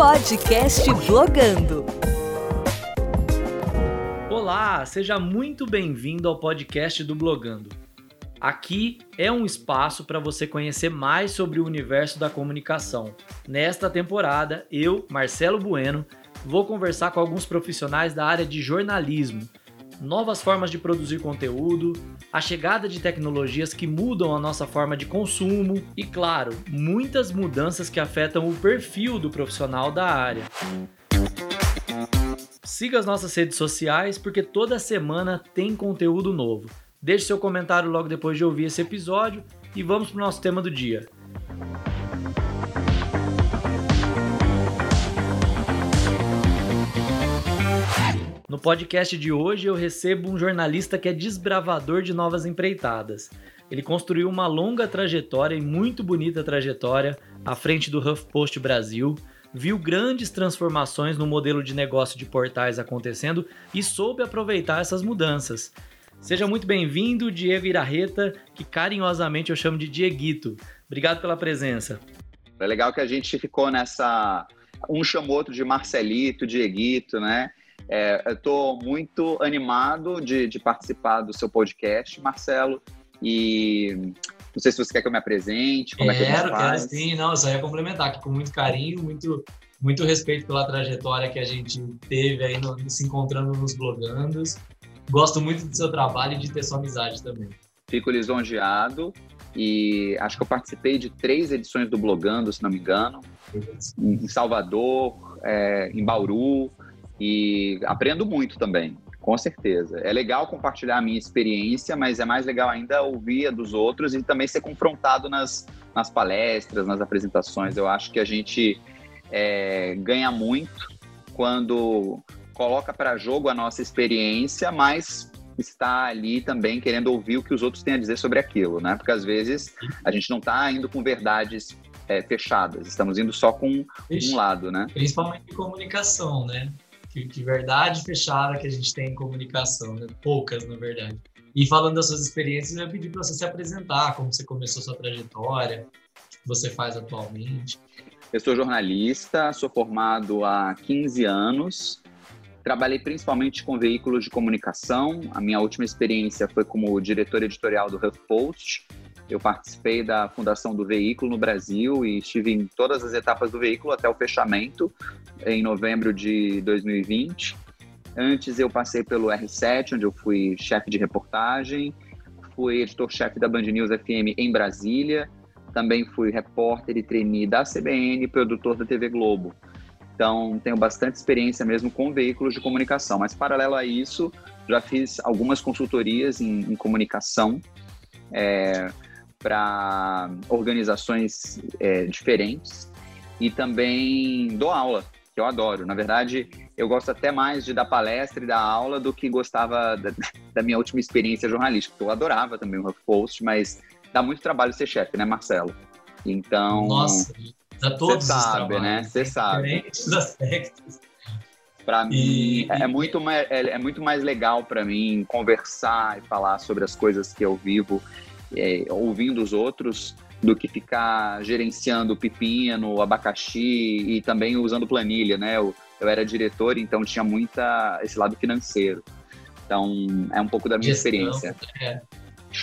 Podcast Blogando. Olá, seja muito bem-vindo ao podcast do Blogando. Aqui é um espaço para você conhecer mais sobre o universo da comunicação. Nesta temporada, eu, Marcelo Bueno, vou conversar com alguns profissionais da área de jornalismo, novas formas de produzir conteúdo, a chegada de tecnologias que mudam a nossa forma de consumo e, claro, muitas mudanças que afetam o perfil do profissional da área. Siga as nossas redes sociais porque toda semana tem conteúdo novo. Deixe seu comentário logo depois de ouvir esse episódio e vamos para o nosso tema do dia. No podcast de hoje eu recebo um jornalista que é desbravador de novas empreitadas. Ele construiu uma longa trajetória e muito bonita trajetória à frente do HuffPost Brasil, viu grandes transformações no modelo de negócio de portais acontecendo e soube aproveitar essas mudanças. Seja muito bem-vindo, Diego Irarreta, que carinhosamente eu chamo de Dieguito. Obrigado pela presença. É legal que a gente ficou nessa. Um chamou outro de Marcelito, Dieguito, né? É, eu estou muito animado de, de, participar do seu podcast, Marcelo, e não sei se você quer que eu me apresente, como quero, é que faz. Quero sim, não, só ia complementar aqui com muito carinho, muito, muito respeito pela trajetória que a gente teve aí no, se encontrando nos blogandos. Gosto muito do seu trabalho e de ter sua amizade também. Fico lisonjeado e acho que eu participei de três edições do Blogando, se não me engano, em Salvador, é, em Bauru, e aprendo muito também, com certeza. É legal compartilhar a minha experiência, mas é mais legal ainda ouvir a dos outros e também ser confrontado nas, nas palestras, nas apresentações. Eu acho que a gente é, ganha muito quando coloca para jogo a nossa experiência, mas está ali também querendo ouvir o que os outros têm a dizer sobre aquilo, né? Porque às vezes a gente não está indo com verdades é, fechadas, estamos indo só com um lado, né? Principalmente comunicação, né? Que, que verdade fechada que a gente tem em comunicação, né? poucas, na verdade. E falando das suas experiências, eu ia pedir para você se apresentar, como você começou sua trajetória, o que você faz atualmente. Eu sou jornalista, sou formado há 15 anos, trabalhei principalmente com veículos de comunicação. A minha última experiência foi como diretor editorial do HuffPost, eu participei da fundação do veículo no Brasil e estive em todas as etapas do veículo até o fechamento em novembro de 2020. Antes eu passei pelo R7, onde eu fui chefe de reportagem, fui editor-chefe da Band News FM em Brasília, também fui repórter e trainee da CBN e produtor da TV Globo. Então, tenho bastante experiência mesmo com veículos de comunicação. Mas, paralelo a isso, já fiz algumas consultorias em, em comunicação. É, para organizações é, diferentes e também dou aula, que eu adoro. Na verdade, eu gosto até mais de dar palestra e dar aula do que gostava da, da minha última experiência jornalística. Eu adorava também o HuffPost, mas dá muito trabalho ser chefe, né, Marcelo? Então. Nossa, dá todos Você sabe, né? Você sabe. Diferentes aspectos. Para mim, é, muito mais, é, é muito mais legal para mim conversar e falar sobre as coisas que eu vivo é, ouvindo os outros do que ficar gerenciando pepino, abacaxi e também usando planilha, né? Eu, eu era diretor, então tinha muita esse lado financeiro. Então, é um pouco da minha Gestão, experiência. É.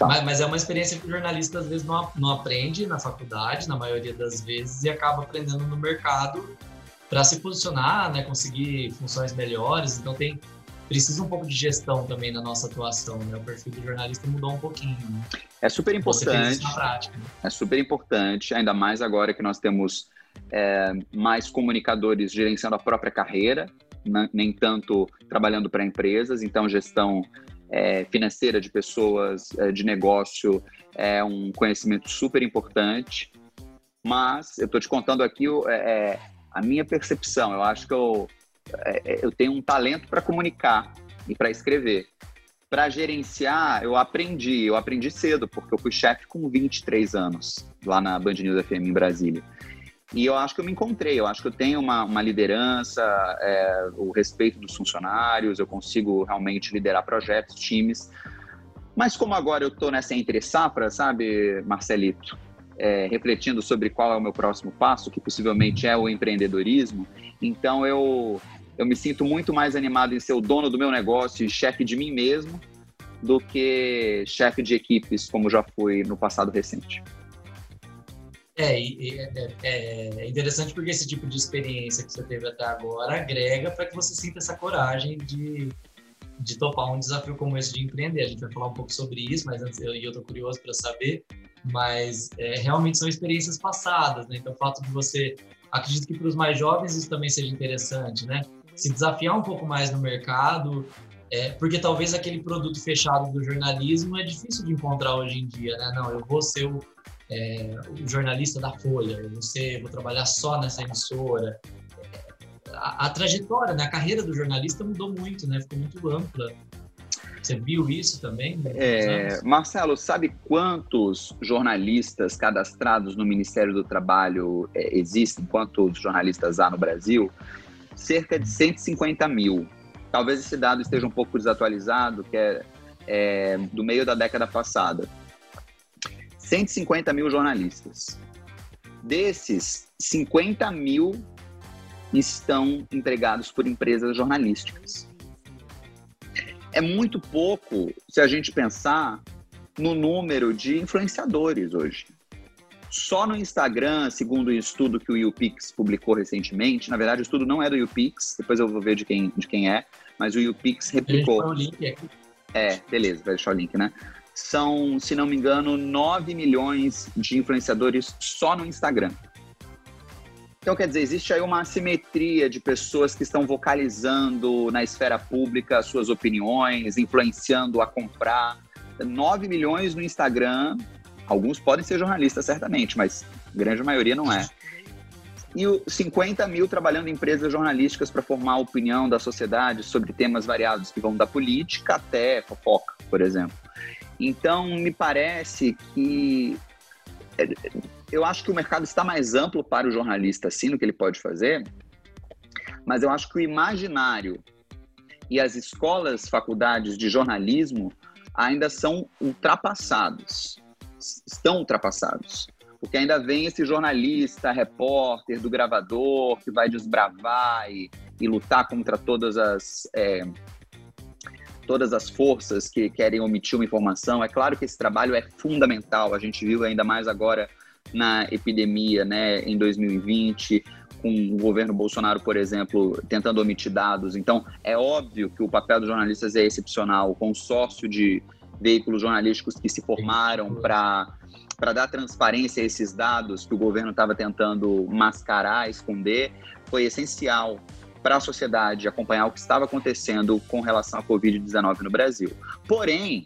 Mas, mas, é uma experiência que o jornalista às vezes não, não aprende na faculdade, na maioria das vezes, e acaba aprendendo no mercado para se posicionar, né, conseguir funções melhores. Então tem precisa um pouco de gestão também na nossa atuação, né? O perfil do jornalista mudou um pouquinho. Né? É super importante. Prática, né? É super importante, ainda mais agora que nós temos é, mais comunicadores gerenciando a própria carreira, né? nem tanto trabalhando para empresas. Então, gestão é, financeira de pessoas, é, de negócio, é um conhecimento super importante. Mas eu estou te contando aqui é, é, a minha percepção. Eu acho que eu eu tenho um talento para comunicar e para escrever. Para gerenciar, eu aprendi, eu aprendi cedo, porque eu fui chefe com 23 anos, lá na Band News FM em Brasília. E eu acho que eu me encontrei, eu acho que eu tenho uma, uma liderança, é, o respeito dos funcionários, eu consigo realmente liderar projetos, times. Mas como agora eu estou nessa entre safra, sabe, Marcelito? é, refletindo sobre qual é o meu próximo passo, que possivelmente é o empreendedorismo. Então eu, eu me sinto muito mais animado em ser o dono do meu negócio e chefe de mim mesmo do que chefe de equipes, como já fui no passado recente. É, é, é, é, interessante porque esse tipo de experiência que você teve até agora agrega para que você sinta essa coragem de, de topar um desafio como esse de empreender. A gente vai falar um pouco sobre isso, mas antes eu estou curioso para saber. Mas é, realmente são experiências passadas, né? Então, o fato de você. Acredito que para os mais jovens isso também seja interessante, né? Se desafiar um pouco mais no mercado, é, porque talvez aquele produto fechado do jornalismo é difícil de encontrar hoje em dia, né? Não, eu vou ser o, é, o jornalista da Folha, eu vou, ser, vou trabalhar só nessa emissora. A, a, trajetória, né? a carreira do jornalista mudou muito, né? Ficou muito ampla. Você viu isso também? É, Marcelo, sabe quantos jornalistas cadastrados no Ministério do Trabalho é, existem? Quantos jornalistas há no Brasil? Cerca de 150 mil. Talvez esse dado esteja um pouco desatualizado, que é, é do meio da década passada. 150 mil jornalistas. Desses, 50 mil estão empregados por empresas jornalísticas. É muito pouco se a gente pensar no número de influenciadores hoje. Só no Instagram, segundo o estudo que o YouPix publicou recentemente, na verdade o estudo não é do YouPix, depois eu vou ver de quem, de quem é, mas o YouPix replicou. O link aqui. É, beleza, vai deixar o link, né? São, se não me engano, 9 milhões de influenciadores só no Instagram. Então, quer dizer, existe aí uma assimetria de pessoas que estão vocalizando na esfera pública suas opiniões, influenciando a comprar. 9 milhões no Instagram, alguns podem ser jornalistas, certamente, mas a grande maioria não é e 50 mil trabalhando em empresas jornalísticas para formar a opinião da sociedade sobre temas variados que vão da política até fofoca, por exemplo. Então, me parece que é, eu acho que o mercado está mais amplo para o jornalista, sim, no que ele pode fazer, mas eu acho que o imaginário e as escolas, faculdades de jornalismo ainda são ultrapassados, estão ultrapassados porque ainda vem esse jornalista, repórter do gravador que vai desbravar e, e lutar contra todas as é, todas as forças que querem omitir uma informação. É claro que esse trabalho é fundamental. A gente viu ainda mais agora na epidemia, né, em 2020, com o governo Bolsonaro, por exemplo, tentando omitir dados. Então, é óbvio que o papel dos jornalistas é excepcional. O consórcio de veículos jornalísticos que se formaram para para dar transparência a esses dados que o governo estava tentando mascarar, esconder, foi essencial para a sociedade acompanhar o que estava acontecendo com relação à Covid-19 no Brasil. Porém,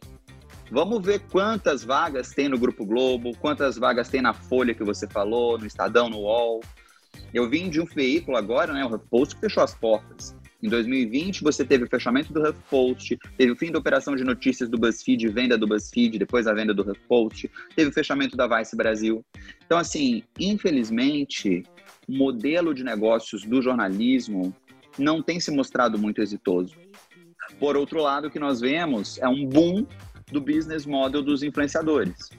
vamos ver quantas vagas tem no Grupo Globo, quantas vagas tem na Folha que você falou, no Estadão, no UOL. Eu vim de um veículo agora, né, o Post, que fechou as portas. Em 2020, você teve o fechamento do HuffPost, teve o fim da operação de notícias do BuzzFeed, venda do BuzzFeed, depois a venda do HuffPost, teve o fechamento da Vice Brasil. Então, assim, infelizmente, o modelo de negócios do jornalismo não tem se mostrado muito exitoso. Por outro lado, o que nós vemos é um boom do business model dos influenciadores.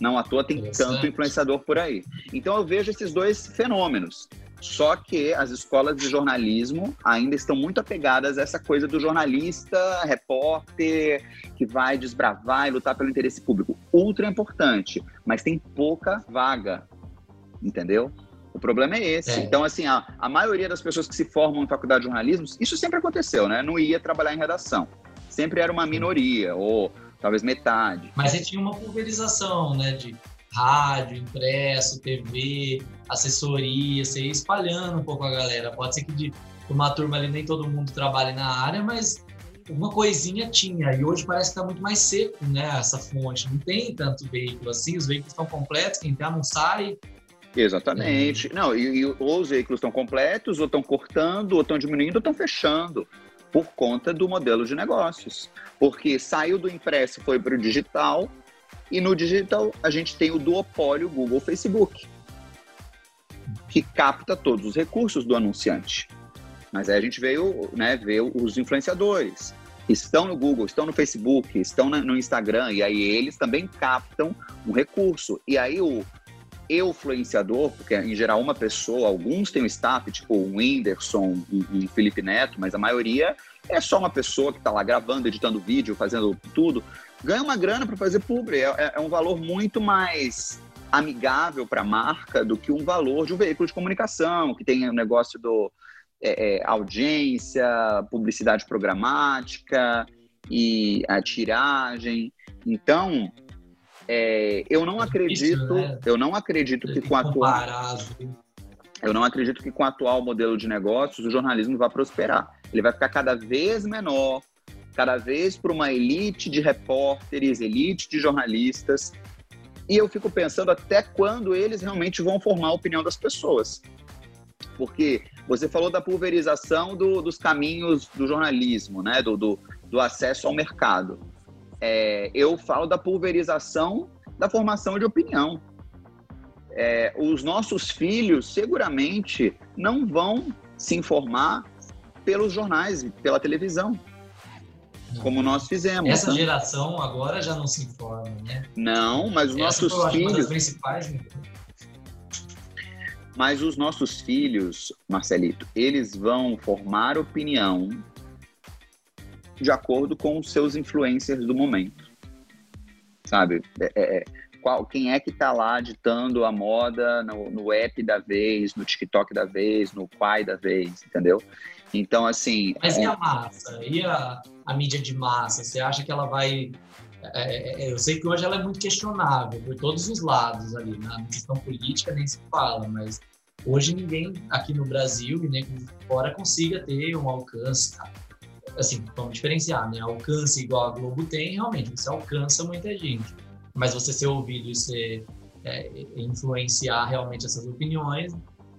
Não à toa tem tanto influenciador por aí. Então eu vejo esses dois fenômenos. Só que as escolas de jornalismo ainda estão muito apegadas a essa coisa do jornalista, repórter, que vai desbravar e lutar pelo interesse público. Ultra importante, mas tem pouca vaga, entendeu? O problema é esse. É. Então, assim, a, a maioria das pessoas que se formam em faculdade de jornalismo, isso sempre aconteceu, né? Não ia trabalhar em redação. Sempre era uma minoria, ou talvez metade. Mas aí tinha uma pulverização, né? De rádio, impresso, TV, assessoria, você ir espalhando um pouco a galera. Pode ser que de uma turma ali nem todo mundo trabalhe na área, mas uma coisinha tinha. E hoje parece que está muito mais seco, né? Essa fonte. Não tem tanto veículo assim, os veículos estão completos, quem tá não sai. Exatamente. É. Não, e, e ou os veículos estão completos, ou estão cortando, ou estão diminuindo, ou estão fechando por conta do modelo de negócios. Porque saiu do impresso, foi para o digital, e no digital, a gente tem o duopólio Google Facebook, que capta todos os recursos do anunciante. Mas aí a gente veio né, ver os influenciadores. estão no Google, estão no Facebook, estão no Instagram, e aí eles também captam um recurso. E aí o influenciador, porque em geral uma pessoa, alguns têm um staff, tipo o Whindersson e Felipe Neto, mas a maioria é só uma pessoa que está lá gravando, editando vídeo, fazendo tudo, ganha uma grana para fazer publi. É, é, é um valor muito mais amigável para a marca do que um valor de um veículo de comunicação, que tem o um negócio do é, é, audiência, publicidade programática e a tiragem. Então, é, eu não acredito, né? eu não acredito que com a atual, eu não acredito que com o atual modelo de negócios o jornalismo vai prosperar. Ele vai ficar cada vez menor, cada vez para uma elite de repórteres, elite de jornalistas. E eu fico pensando até quando eles realmente vão formar a opinião das pessoas. Porque você falou da pulverização do, dos caminhos do jornalismo, né? do, do, do acesso ao mercado. É, eu falo da pulverização da formação de opinião. É, os nossos filhos seguramente não vão se informar pelos jornais, pela televisão, como nós fizemos. Essa né? geração agora já não se informa, né? Não, mas os Essa nossos foi, filhos. Uma das principais. Né? Mas os nossos filhos, Marcelito, eles vão formar opinião de acordo com os seus influencers do momento. Sabe? É, é, é qual, quem é que está lá ditando a moda no, no app da vez, no TikTok da vez, no pai da vez, entendeu? Então, assim. Mas é... e a massa? E a, a mídia de massa? Você acha que ela vai. É, é, eu sei que hoje ela é muito questionável por todos os lados ali. Na questão política nem se fala, mas hoje ninguém aqui no Brasil e nem fora consiga ter um alcance. Assim, vamos diferenciar, né? Alcance igual a Globo tem, realmente, você alcança muita gente. Mas você ser ouvido e ser, é, influenciar realmente essas opiniões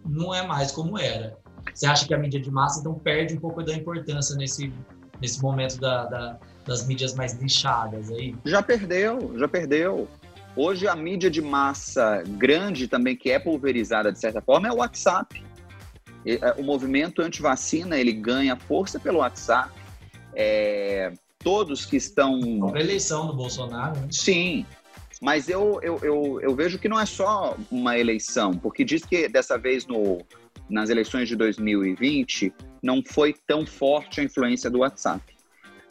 não é mais como era. Você acha que a mídia de massa então perde um pouco da importância nesse, nesse momento da, da, das mídias mais lixadas aí? Já perdeu, já perdeu. Hoje a mídia de massa grande também que é pulverizada de certa forma é o WhatsApp. É, o movimento anti-vacina ele ganha força pelo WhatsApp. É, todos que estão. A eleição do Bolsonaro. Né? Sim, mas eu, eu, eu, eu, vejo que não é só uma eleição, porque diz que dessa vez no, nas eleições de 2020 não foi tão forte a influência do WhatsApp.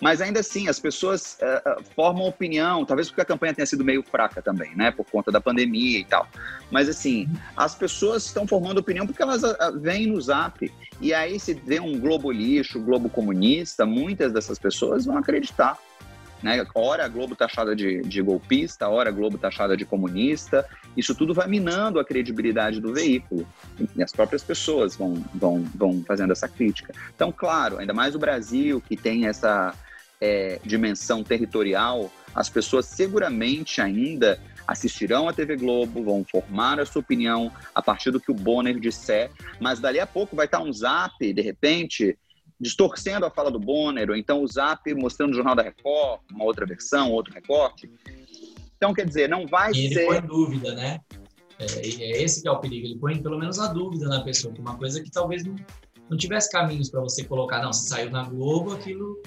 Mas ainda assim, as pessoas uh, formam opinião, talvez porque a campanha tenha sido meio fraca também, né? Por conta da pandemia e tal. Mas assim, as pessoas estão formando opinião porque elas uh, vêm no zap. E aí, se vê um globo lixo, globo comunista, muitas dessas pessoas vão acreditar. Né? Ora a Globo taxada de, de golpista, ora a Globo taxada de comunista. Isso tudo vai minando a credibilidade do veículo. E as próprias pessoas vão, vão, vão fazendo essa crítica. Então, claro, ainda mais o Brasil, que tem essa é, dimensão territorial, as pessoas seguramente ainda assistirão à TV Globo, vão formar a sua opinião a partir do que o Bonner disser, mas dali a pouco vai estar um zap, de repente, distorcendo a fala do Bonner, ou então o Zap mostrando o Jornal da Record, uma outra versão, outro recorte. Então, quer dizer, não vai e ser... ele põe dúvida, né? É, é, esse que é o perigo, ele põe pelo menos a dúvida na pessoa, que é uma coisa que talvez não, não tivesse caminhos para você colocar, não, se saiu na Globo, aquilo,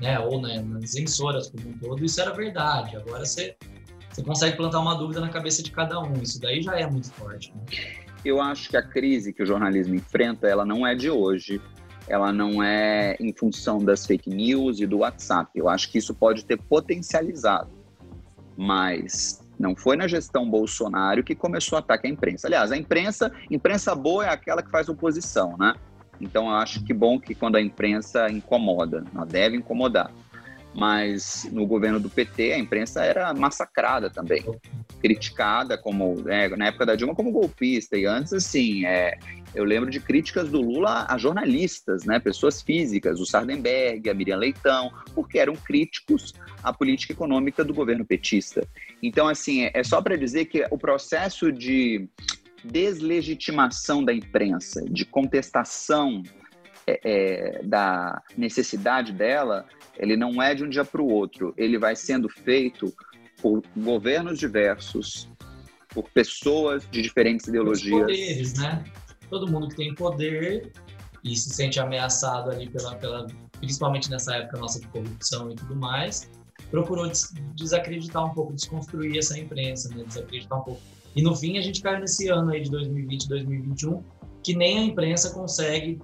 né, ou né, nas emissoras como um todo, isso era verdade. Agora você, você consegue plantar uma dúvida na cabeça de cada um, isso daí já é muito forte. Né? Eu acho que a crise que o jornalismo enfrenta, ela não é de hoje, ela não é em função das fake news e do WhatsApp. Eu acho que isso pode ter potencializado, mas não foi na gestão Bolsonaro que começou o ataque à imprensa. Aliás, a imprensa, imprensa boa é aquela que faz oposição, né? Então, eu acho que bom que quando a imprensa incomoda, ela deve incomodar. Mas no governo do PT, a imprensa era massacrada também, criticada como, é, na época da Dilma, como golpista. E antes, assim, é, eu lembro de críticas do Lula a jornalistas, né, pessoas físicas, o Sardenberg, a Miriam Leitão, porque eram críticos à política econômica do governo petista. Então, assim, é só para dizer que o processo de deslegitimação da imprensa, de contestação é, é, da necessidade dela, ele não é de um dia para o outro. Ele vai sendo feito por governos diversos, por pessoas de diferentes ideologias. Poderes, né? todo mundo que tem poder e se sente ameaçado ali pela, pela principalmente nessa época nossa de corrupção e tudo mais, procurou desacreditar um pouco, desconstruir essa imprensa, né? desacreditar um pouco. E no fim a gente caiu nesse ano aí de 2020, 2021, que nem a imprensa consegue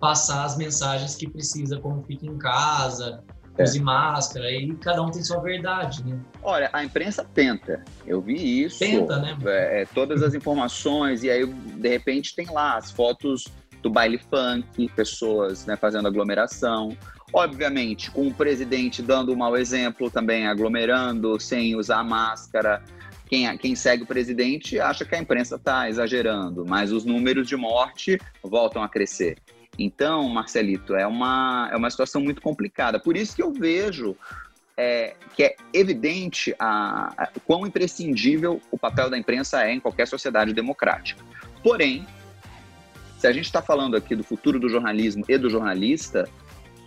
passar as mensagens que precisa, como fique em casa. Use máscara, e cada um tem sua verdade, né? Olha, a imprensa tenta, eu vi isso. Tenta, né? É, é, todas as informações, e aí de repente tem lá as fotos do baile funk, pessoas né, fazendo aglomeração. Obviamente, com o presidente dando um mau exemplo também, aglomerando, sem usar máscara. Quem, quem segue o presidente acha que a imprensa está exagerando, mas os números de morte voltam a crescer. Então, Marcelito, é uma, é uma situação muito complicada. Por isso que eu vejo é, que é evidente a, a, quão imprescindível o papel da imprensa é em qualquer sociedade democrática. Porém, se a gente está falando aqui do futuro do jornalismo e do jornalista,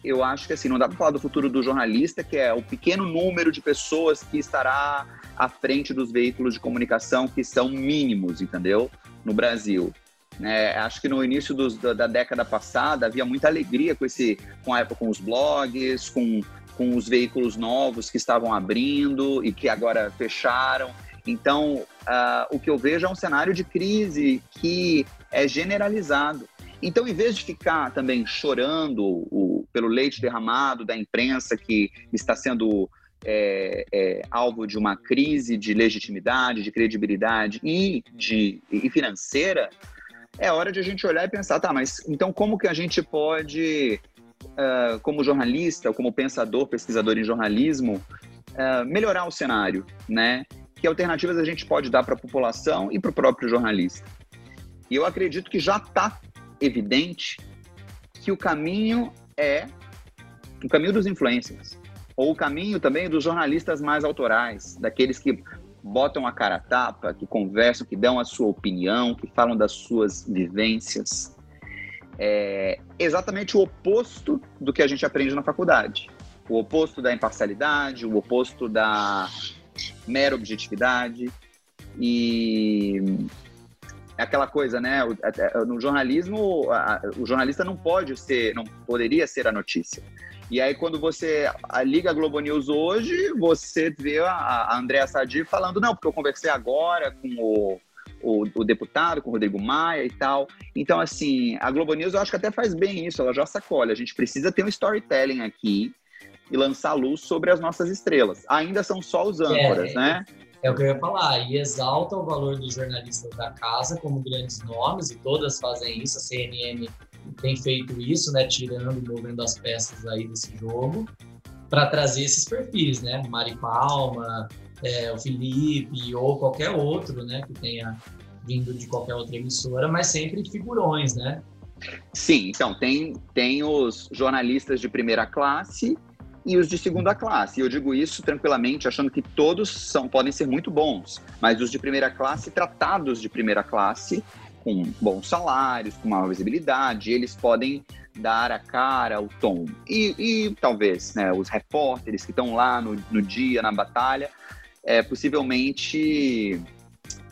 eu acho que assim, não dá para falar do futuro do jornalista, que é o pequeno número de pessoas que estará à frente dos veículos de comunicação que são mínimos, entendeu? No Brasil. É, acho que no início dos, da, da, década passada havia muita alegria com esse, com a época com os blogs, com, com os veículos novos que estavam abrindo e que agora fecharam. Então, uh, o que eu vejo é um cenário de crise que é generalizado. Então, em vez de ficar também chorando o, pelo leite derramado da imprensa que está sendo é, é, alvo de uma crise de legitimidade, de credibilidade e, de, e financeira, é hora de a gente olhar e pensar, tá, mas então como que a gente pode, uh, como jornalista, como pensador, pesquisador em jornalismo, uh, melhorar o cenário, né? Que alternativas a gente pode dar para a população e para o próprio jornalista? E eu acredito que já está evidente que o caminho é o caminho dos influencers, ou o caminho também dos jornalistas mais autorais, daqueles que botam a cara a tapa, que conversam, que dão a sua opinião, que falam das suas vivências. É exatamente o oposto do que a gente aprende na faculdade. O oposto da imparcialidade, o oposto da mera objetividade. E é aquela coisa, né? No jornalismo, o jornalista não pode ser, não poderia ser a notícia. E aí, quando você liga a Globo News hoje, você vê a, Andréa Sadi falando, não, porque eu conversei agora com o, o, o, deputado, com o Rodrigo Maia e tal. Então, assim, a Globo News eu acho que até faz bem isso, ela já sacolha. A gente precisa ter um storytelling aqui e lançar luz sobre as nossas estrelas. Ainda são só os âncoras, é, né? É o que eu ia falar, e exalta o valor dos jornalistas da casa como grandes nomes, e todas fazem isso, a CNN tem feito isso, né, tirando movendo as peças aí desse jogo, para trazer esses perfis, né, Mari Palma, é, o Felipe ou qualquer outro, né, que tenha vindo de qualquer outra emissora, mas sempre figurões, né? Sim, então tem, tem os jornalistas de primeira classe e os de segunda classe. E eu digo isso tranquilamente, achando que todos são podem ser muito bons, mas os de primeira classe, tratados de primeira classe, com bons salários, com maior visibilidade, eles podem dar a cara, o tom. E, e talvez né, os repórteres que estão lá no, no, dia, na batalha, é, possivelmente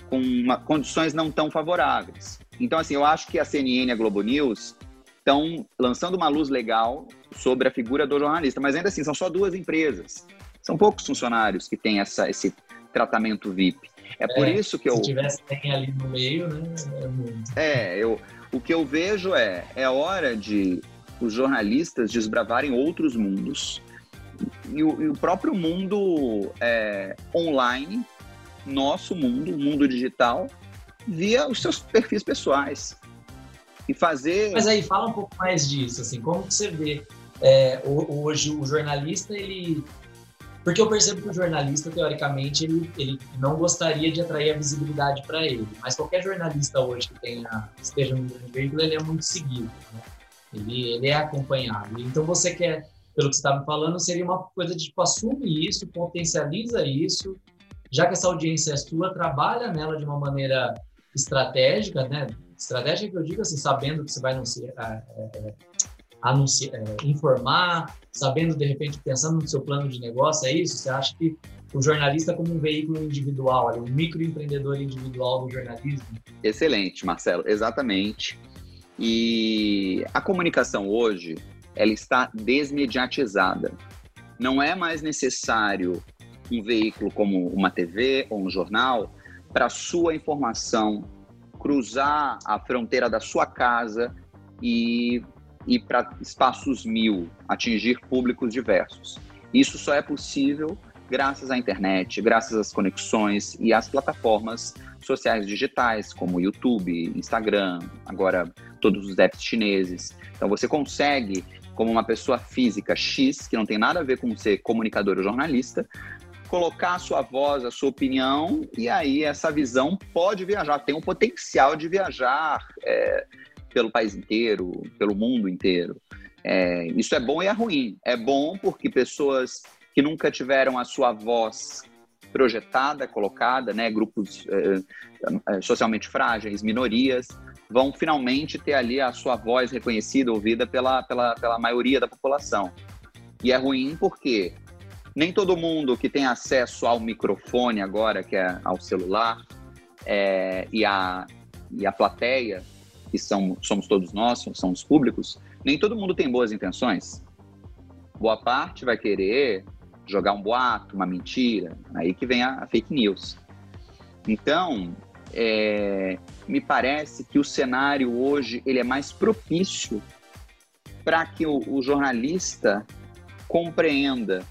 com uma, condições não tão favoráveis. Então, assim, eu acho que a CNN e a Globo News estão lançando uma luz legal sobre a figura do jornalista, mas ainda assim são só duas empresas. São poucos funcionários que têm essa, esse tratamento VIP. É, é por isso que eu. Se tivesse tem ali no meio, né? É, muito. é, eu, o que eu vejo é é hora de os jornalistas desbravarem outros mundos e o, e o próprio mundo é, online, nosso mundo, mundo digital, via os seus perfis pessoais e fazer. Mas aí fala um pouco mais disso, assim, como que você vê é, hoje o jornalista ele porque eu percebo que o jornalista, teoricamente, ele, ele não gostaria de atrair a visibilidade para ele. Mas qualquer jornalista hoje que tenha, esteja no grande veículo, ele é muito seguido. Né? Ele, ele é acompanhado. Então, você quer, pelo que você estava falando, seria uma coisa de, tipo, assume isso, potencializa isso, já que essa audiência é sua, trabalha nela de uma maneira estratégica, né? Estratégia que eu digo assim, sabendo que você vai anunciar, é, é, anunciar, é, informar, sabendo de repente pensando no seu plano de negócio, é isso? Você acha que o jornalista como um veículo individual, um microempreendedor individual do jornalismo? Excelente, Marcelo, exatamente. E a comunicação hoje, ela está desmediatizada. Não é mais necessário um veículo como uma TV ou um jornal para sua informação cruzar a fronteira da sua casa e ir para espaços mil, atingir públicos diversos. Isso só é possível graças à internet, graças às conexões e às plataformas sociais digitais, como YouTube, Instagram, agora todos os apps chineses. Então você consegue, como uma pessoa física X, que não tem nada a ver com ser comunicador ou jornalista, colocar a sua voz, a sua opinião, e aí essa visão pode viajar, tem o potencial de viajar é, pelo país inteiro, pelo mundo inteiro. É, isso é bom e é ruim. É bom porque pessoas que nunca tiveram a sua voz projetada, colocada, né, grupos é, socialmente frágeis, minorias, vão finalmente ter ali a sua voz reconhecida, ouvida pela, pela, pela maioria da população. E é ruim porque nem todo mundo que tem acesso ao microfone agora, que é ao celular, é, e, a, e a plateia, que são, somos todos nós, somos públicos, nem todo mundo tem boas intenções. Boa parte vai querer jogar um boato, uma mentira, aí que vem a, a fake news. Então, é, me parece que o cenário hoje ele é mais propício para que o, o jornalista compreenda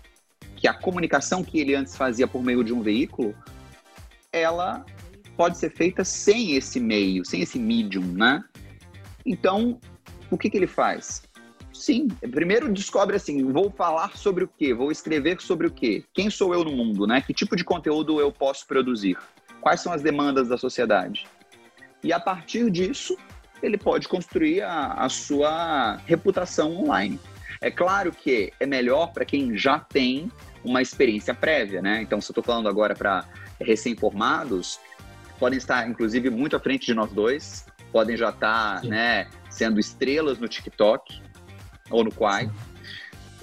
que a comunicação que ele antes fazia por meio de um veículo, ela pode ser feita sem esse meio, sem esse medium, né? Então, o que, que ele faz? Sim, primeiro descobre assim, vou falar sobre o quê? Vou escrever sobre o quê? Quem sou eu no mundo, né? Que tipo de conteúdo eu posso produzir? Quais são as demandas da sociedade? E a partir disso, ele pode construir a, a sua reputação online. É claro que é melhor para quem já tem uma experiência prévia, né? Então, se eu estou falando agora para recém-formados, podem estar, inclusive, muito à frente de nós dois, podem já estar, né, sendo estrelas no TikTok ou no Quai.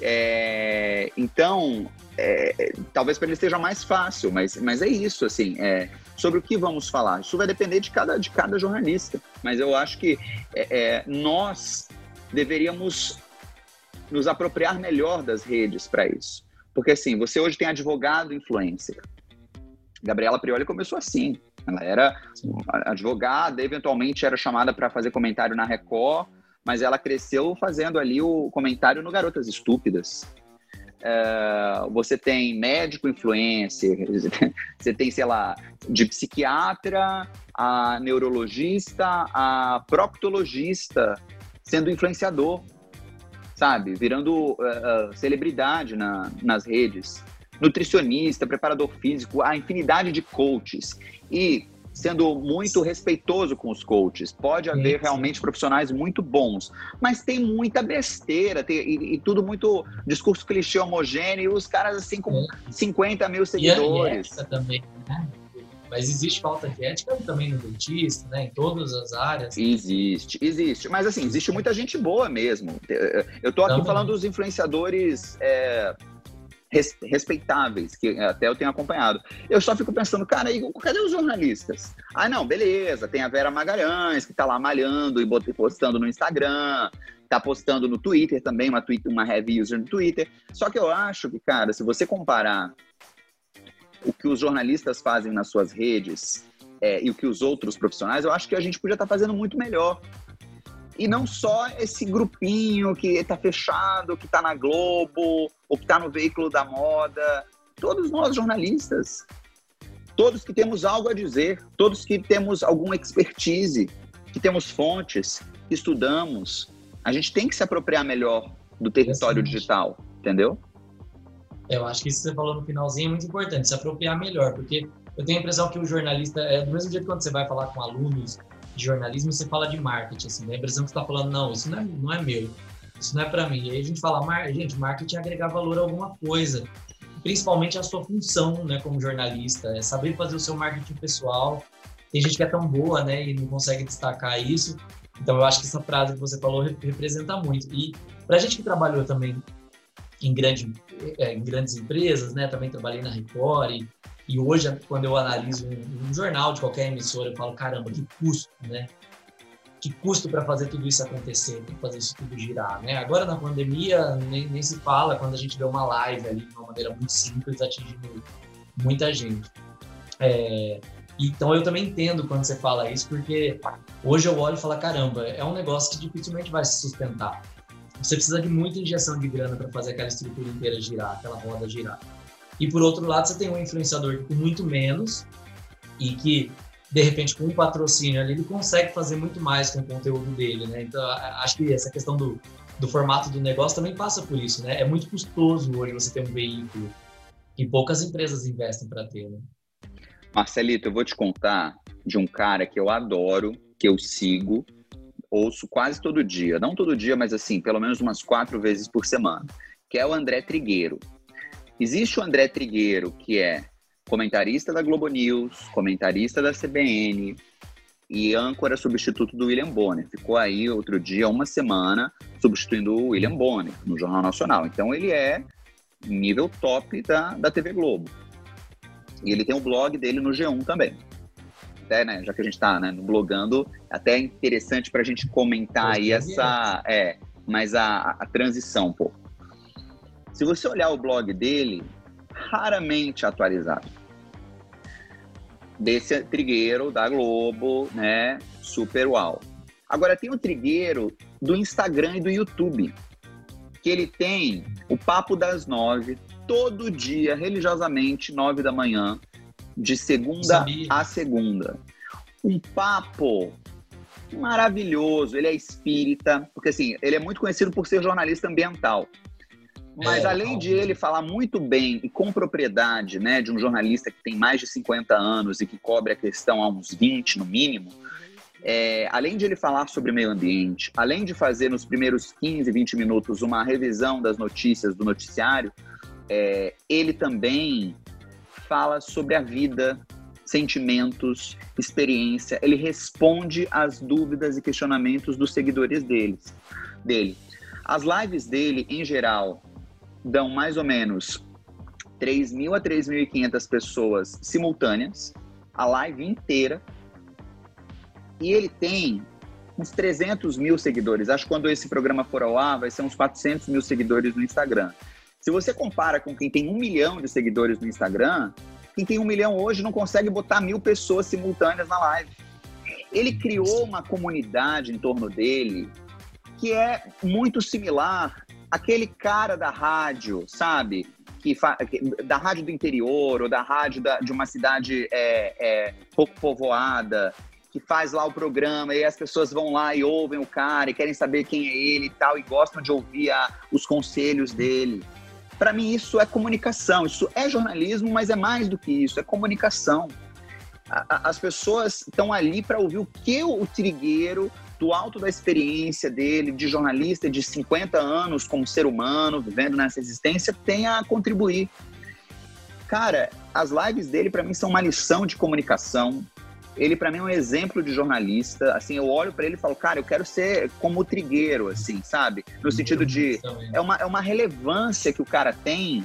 É, então, é, talvez para eles seja mais fácil, mas, mas é isso, assim, é, sobre o que vamos falar. Isso vai depender de cada, de cada jornalista, mas eu acho que é, é nós deveríamos nos apropriar melhor das redes para isso. Porque assim, você hoje tem advogado influencer. Gabriela Prioli começou assim. Ela era advogada, eventualmente era chamada para fazer comentário na Record, mas ela cresceu fazendo ali o comentário no Garotas Estúpidas. É, você tem médico influencer, você tem, sei lá, de psiquiatra a neurologista a proctologista sendo influenciador sabe? Virando uh, uh, celebridade na, nas redes. Nutricionista, preparador físico, a infinidade de coaches. E sendo muito respeitoso com os coaches. Pode haver realmente profissionais muito bons, mas tem muita besteira tem, e, e, tudo muito discurso clichê homogêneo e os caras assim com sim. 50 mil seguidores. E, e também, né? Mas existe falta de ética também no dentista, né? Em todas as áreas. Existe, existe. Mas assim, existe muita gente boa mesmo. Eu tô aqui também. falando dos influenciadores é, respeitáveis, que até eu tenho acompanhado. Eu só fico pensando, cara, aí, cadê os jornalistas? Ah, não, beleza, tem a Vera Magalhães, que tá lá malhando e postando no Instagram, tá postando no Twitter também, uma, tweet, uma user no Twitter. Só que eu acho que, cara, se você comparar o que os jornalistas fazem nas suas redes é, e o que os outros profissionais, eu acho que a gente podia estar tá fazendo muito melhor. E não só esse grupinho que está fechado, que está na Globo, ou que está no veículo da moda. Todos nós, jornalistas, todos que temos algo a dizer, todos que temos alguma expertise, que temos fontes, que estudamos, a gente tem que se apropriar melhor do território digital, entendeu? Eu acho que isso que você falou no finalzinho é muito importante, se apropriar melhor, porque eu tenho a impressão que o jornalista, é do mesmo jeito que quando você vai falar com alunos de jornalismo, você fala de marketing, assim, a impressão que você está falando, não, isso não é, não é meu, isso não é para mim. E aí a gente fala, gente, marketing é agregar valor a alguma coisa, principalmente a sua função, né, como jornalista, é saber fazer o seu marketing pessoal. Tem gente que é tão boa, né, e não consegue destacar isso. Então eu acho que essa frase que você falou representa muito. E para a gente que trabalhou também em, grande, é, em grandes empresas, né? Também trabalhei na Record e, hoje, quando eu analiso um, um, jornal de qualquer emissora, eu falo, caramba, que custo, né? que custo para fazer tudo isso acontecer, para fazer isso tudo girar, né? Agora na pandemia nem, nem se fala quando a gente vê uma live ali de uma maneira muito simples atingindo muita gente. É, então eu também entendo quando você fala isso, porque hoje eu olho e falo, caramba, é um negócio que dificilmente vai se sustentar. Você precisa de muita injeção de grana para fazer aquela estrutura inteira girar, aquela roda girar. E por outro lado, você tem um influenciador com muito menos e que de repente com um patrocínio ali ele consegue fazer muito mais com o conteúdo dele, né? Então acho que essa questão do, do formato do negócio também passa por isso, né? É muito custoso hoje você ter um veículo que poucas empresas investem para ter, né? Marcelito, eu vou te contar de um cara que eu adoro, que eu sigo, ouço quase todo dia. Não todo dia, mas assim, pelo menos umas quatro vezes por semana, que é o André Trigueiro. Existe o André Trigueiro, que é comentarista da Globo News, comentarista da CBN e âncora substituto do William Bonner. Ficou aí outro dia, uma semana, substituindo o William Bonner no Jornal Nacional. Então ele é nível top da, da TV Globo. E ele tem um blog dele no G1 também. Até, né, já que a gente está né, blogando, até é interessante para a gente comentar aí essa, é, mas a, a transição um pouco. Se você olhar o blog dele, raramente atualizado. Desse trigueiro da Globo, né, super uau. Agora tem o trigueiro do Instagram e do YouTube, que ele tem o Papo das Nove, todo dia, religiosamente, nove da manhã, de segunda a segunda. Um papo maravilhoso. Ele é espírita, porque assim, ele é muito conhecido por ser jornalista ambiental. Mas é, além de ele falar muito bem e com propriedade, né, de um jornalista que tem mais de 50 anos e que cobre a questão há uns 20 no mínimo, é, além de ele falar sobre meio ambiente, além de fazer nos primeiros 15, 20 minutos uma revisão das notícias do noticiário, é, ele também fala sobre a vida, sentimentos, experiência. Ele responde às dúvidas e questionamentos dos seguidores deles, dele. As lives dele, em geral, dão mais ou menos 3.000 a 3.500 pessoas simultâneas, a live inteira. E ele tem uns 300 mil seguidores. Acho que quando esse programa for ao ar, vai ser uns 400 mil seguidores no Instagram. Se você compara com quem tem um milhão de seguidores no Instagram, quem tem um milhão hoje não consegue botar mil pessoas simultâneas na live. Ele criou uma comunidade em torno dele que é muito similar àquele cara da rádio, sabe? Que da rádio do interior ou da rádio da, de uma cidade é, é, pouco povoada, que faz lá o programa e as pessoas vão lá e ouvem o cara e querem saber quem é ele e tal, e gostam de ouvir a, os conselhos dele. Para mim, isso é comunicação, isso é jornalismo, mas é mais do que isso, é comunicação. as pessoas estão ali para ouvir o que o Trigueiro, do alto da experiência dele, de jornalista de 50 anos como ser humano, vivendo nessa existência, tem a contribuir. Cara, as lives dele, para mim, são uma lição de comunicação, ele para mim é um exemplo de jornalista. Assim, eu olho para ele e falo, cara, eu quero ser como o Trigueiro, assim, sabe? No sentido de é uma, é uma relevância que o cara tem